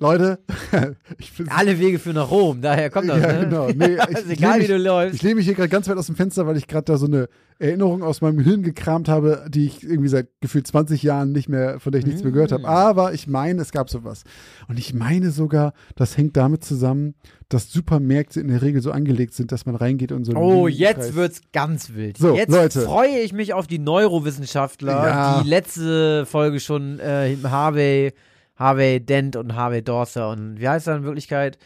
Leute, ich bin Alle Wege führen nach Rom, daher kommt das, ja, ne? genau. Nee, ich, ich egal, lehne wie du mich, läufst. ich lehne mich hier gerade ganz weit aus dem Fenster, weil ich gerade da so eine Erinnerung aus meinem Hirn gekramt habe, die ich irgendwie seit gefühlt 20 Jahren nicht mehr, von der ich nichts mehr gehört Mm. habe. Aber ich meine, es gab sowas. Und ich meine sogar, das hängt damit zusammen, dass Supermärkte in der Regel so angelegt sind, dass man reingeht und so Oh, jetzt wird's ganz wild. So, jetzt Leute. freue ich mich auf die Neurowissenschaftler, Ja. die letzte Folge schon äh, Harvey, Harvey Dent und Harvey Dorser und wie heißt er in Wirklichkeit?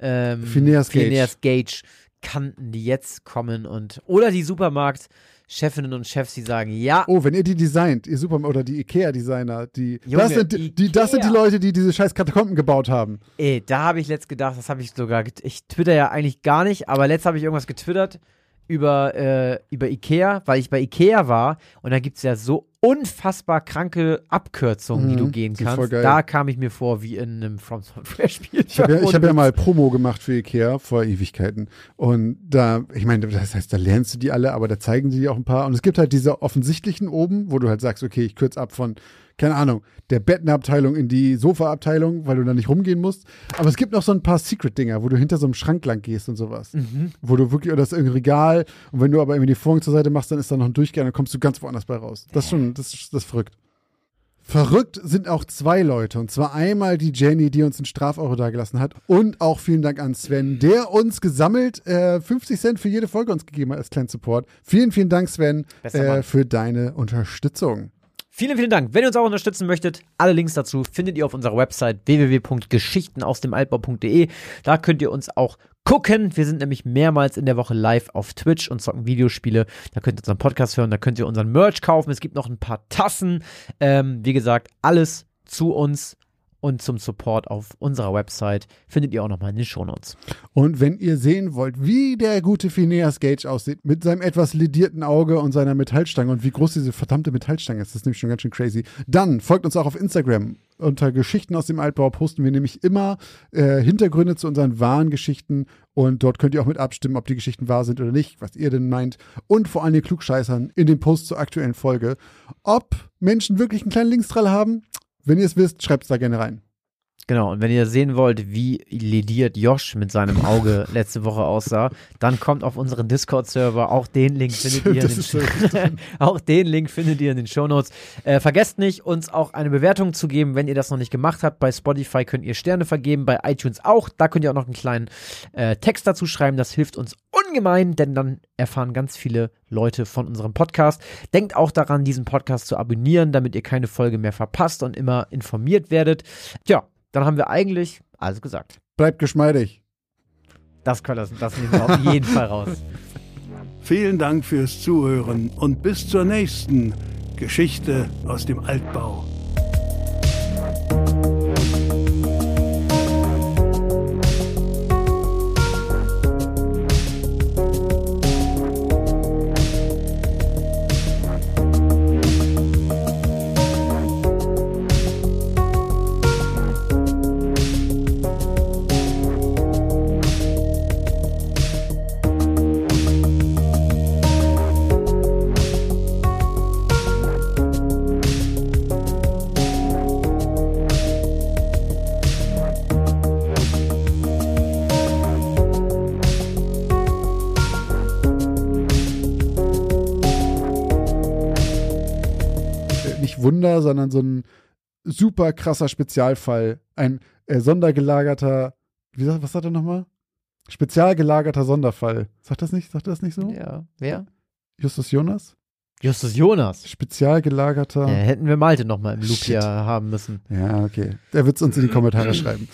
Ähm, Phineas Gage. Phineas Gage kannten, die jetzt kommen und oder die Supermarktchefinnen und Chefs, die sagen, ja, Oh, wenn ihr die designt, ihr Super oder die Ikea-Designer, die, Junge, das sind die, das sind die. Leute, die diese scheiß Katakomben gebaut haben. ey, da habe ich letzt gedacht, das habe ich sogar, ich twitter ja eigentlich gar nicht, aber letzt habe ich irgendwas getwittert über, äh, über Ikea, weil ich bei Ikea war und da gibt es ja so unfassbar kranke Abkürzungen, die Mhm, du gehen ist voll kannst. geil. Da kam ich mir vor wie in einem From Software-Spiel. Ich habe ja, hab ja mal Promo gemacht für Ikea vor Ewigkeiten. Und da, ich meine, das heißt, da lernst du die alle, aber da zeigen sie dir auch ein paar. Und es gibt halt diese offensichtlichen oben, wo du halt sagst, okay, ich kürze ab von, keine Ahnung, der Bettenabteilung in die Sofaabteilung, weil du da nicht rumgehen musst. Aber es gibt noch so ein paar Secret-Dinger, wo du hinter so einem Schrank lang gehst und sowas. Mhm. Wo du wirklich, oder das ist irgendein Regal. Und wenn du aber irgendwie die Vorhang zur Seite machst, dann ist da noch ein Durchgang, dann kommst du ganz woanders bei raus. Das ist schon, das ist, das ist verrückt. Verrückt sind auch zwei Leute. Und zwar einmal die Jenny, die uns einen Strafeuro dagelassen hat. Und auch vielen Dank an Sven, der uns gesammelt äh, 50 Cent für jede Folge uns gegeben hat als kleinen Support. Vielen, vielen Dank, Sven, äh, für deine Unterstützung. Vielen, vielen Dank. Wenn ihr uns auch unterstützen möchtet, alle Links dazu findet ihr auf unserer Website www.geschichtenausdemaltbau.de. Da könnt ihr uns auch gucken. Wir sind nämlich mehrmals in der Woche live auf Twitch und zocken Videospiele. Da könnt ihr unseren Podcast hören, da könnt ihr unseren Merch kaufen. Es gibt noch ein paar Tassen. Ähm, wie gesagt, alles zu uns und zum Support auf unserer Website findet ihr auch nochmal in den Shownotes. Und wenn ihr sehen wollt, wie der gute Phineas Gage aussieht, mit seinem etwas ledierten Auge und seiner Metallstange und wie groß diese verdammte Metallstange ist, das ist nämlich schon ganz schön crazy, dann folgt uns auch auf Instagram. Unter Geschichten aus dem Altbau posten wir nämlich immer äh, Hintergründe zu unseren wahren Geschichten und dort könnt ihr auch mit abstimmen, ob die Geschichten wahr sind oder nicht, was ihr denn meint. Und vor allem den Klugscheißern in dem Post zur aktuellen Folge, ob Menschen wirklich einen kleinen Linkstrahl haben, wenn ihr es wisst, schreibt es da gerne rein. Genau, und wenn ihr sehen wollt, wie lediert Josh mit seinem Auge letzte Woche aussah, dann kommt auf unseren Discord-Server. Auch den Link findet Stimmt, ihr in den so Auch den Link findet ihr in den Shownotes. Äh, vergesst nicht, uns auch eine Bewertung zu geben, wenn ihr das noch nicht gemacht habt. Bei Spotify könnt ihr Sterne vergeben, bei iTunes auch. Da könnt ihr auch noch einen kleinen äh, Text dazu schreiben. Das hilft uns ungemein, denn dann erfahren ganz viele Leute von unserem Podcast. Denkt auch daran, diesen Podcast zu abonnieren, damit ihr keine Folge mehr verpasst und immer informiert werdet. Tja, dann haben wir eigentlich alles gesagt. Bleibt geschmeidig. Das, können, das, das nehmen wir auf jeden Fall raus. Vielen Dank fürs Zuhören und bis zur nächsten Geschichte aus dem Altbau. Sondern so ein super krasser Spezialfall. Ein äh, sondergelagerter, wie sagt, was sagt er nochmal? Spezial gelagerter Sonderfall. Sagt das nicht? Sagt das nicht so? Ja, wer? Justus Jonas? Justus Jonas. Spezial gelagerter. Ja, hätten wir Malte noch mal im Loop Shit. hier haben müssen. Ja, okay. Der wird es uns in die Kommentare schreiben.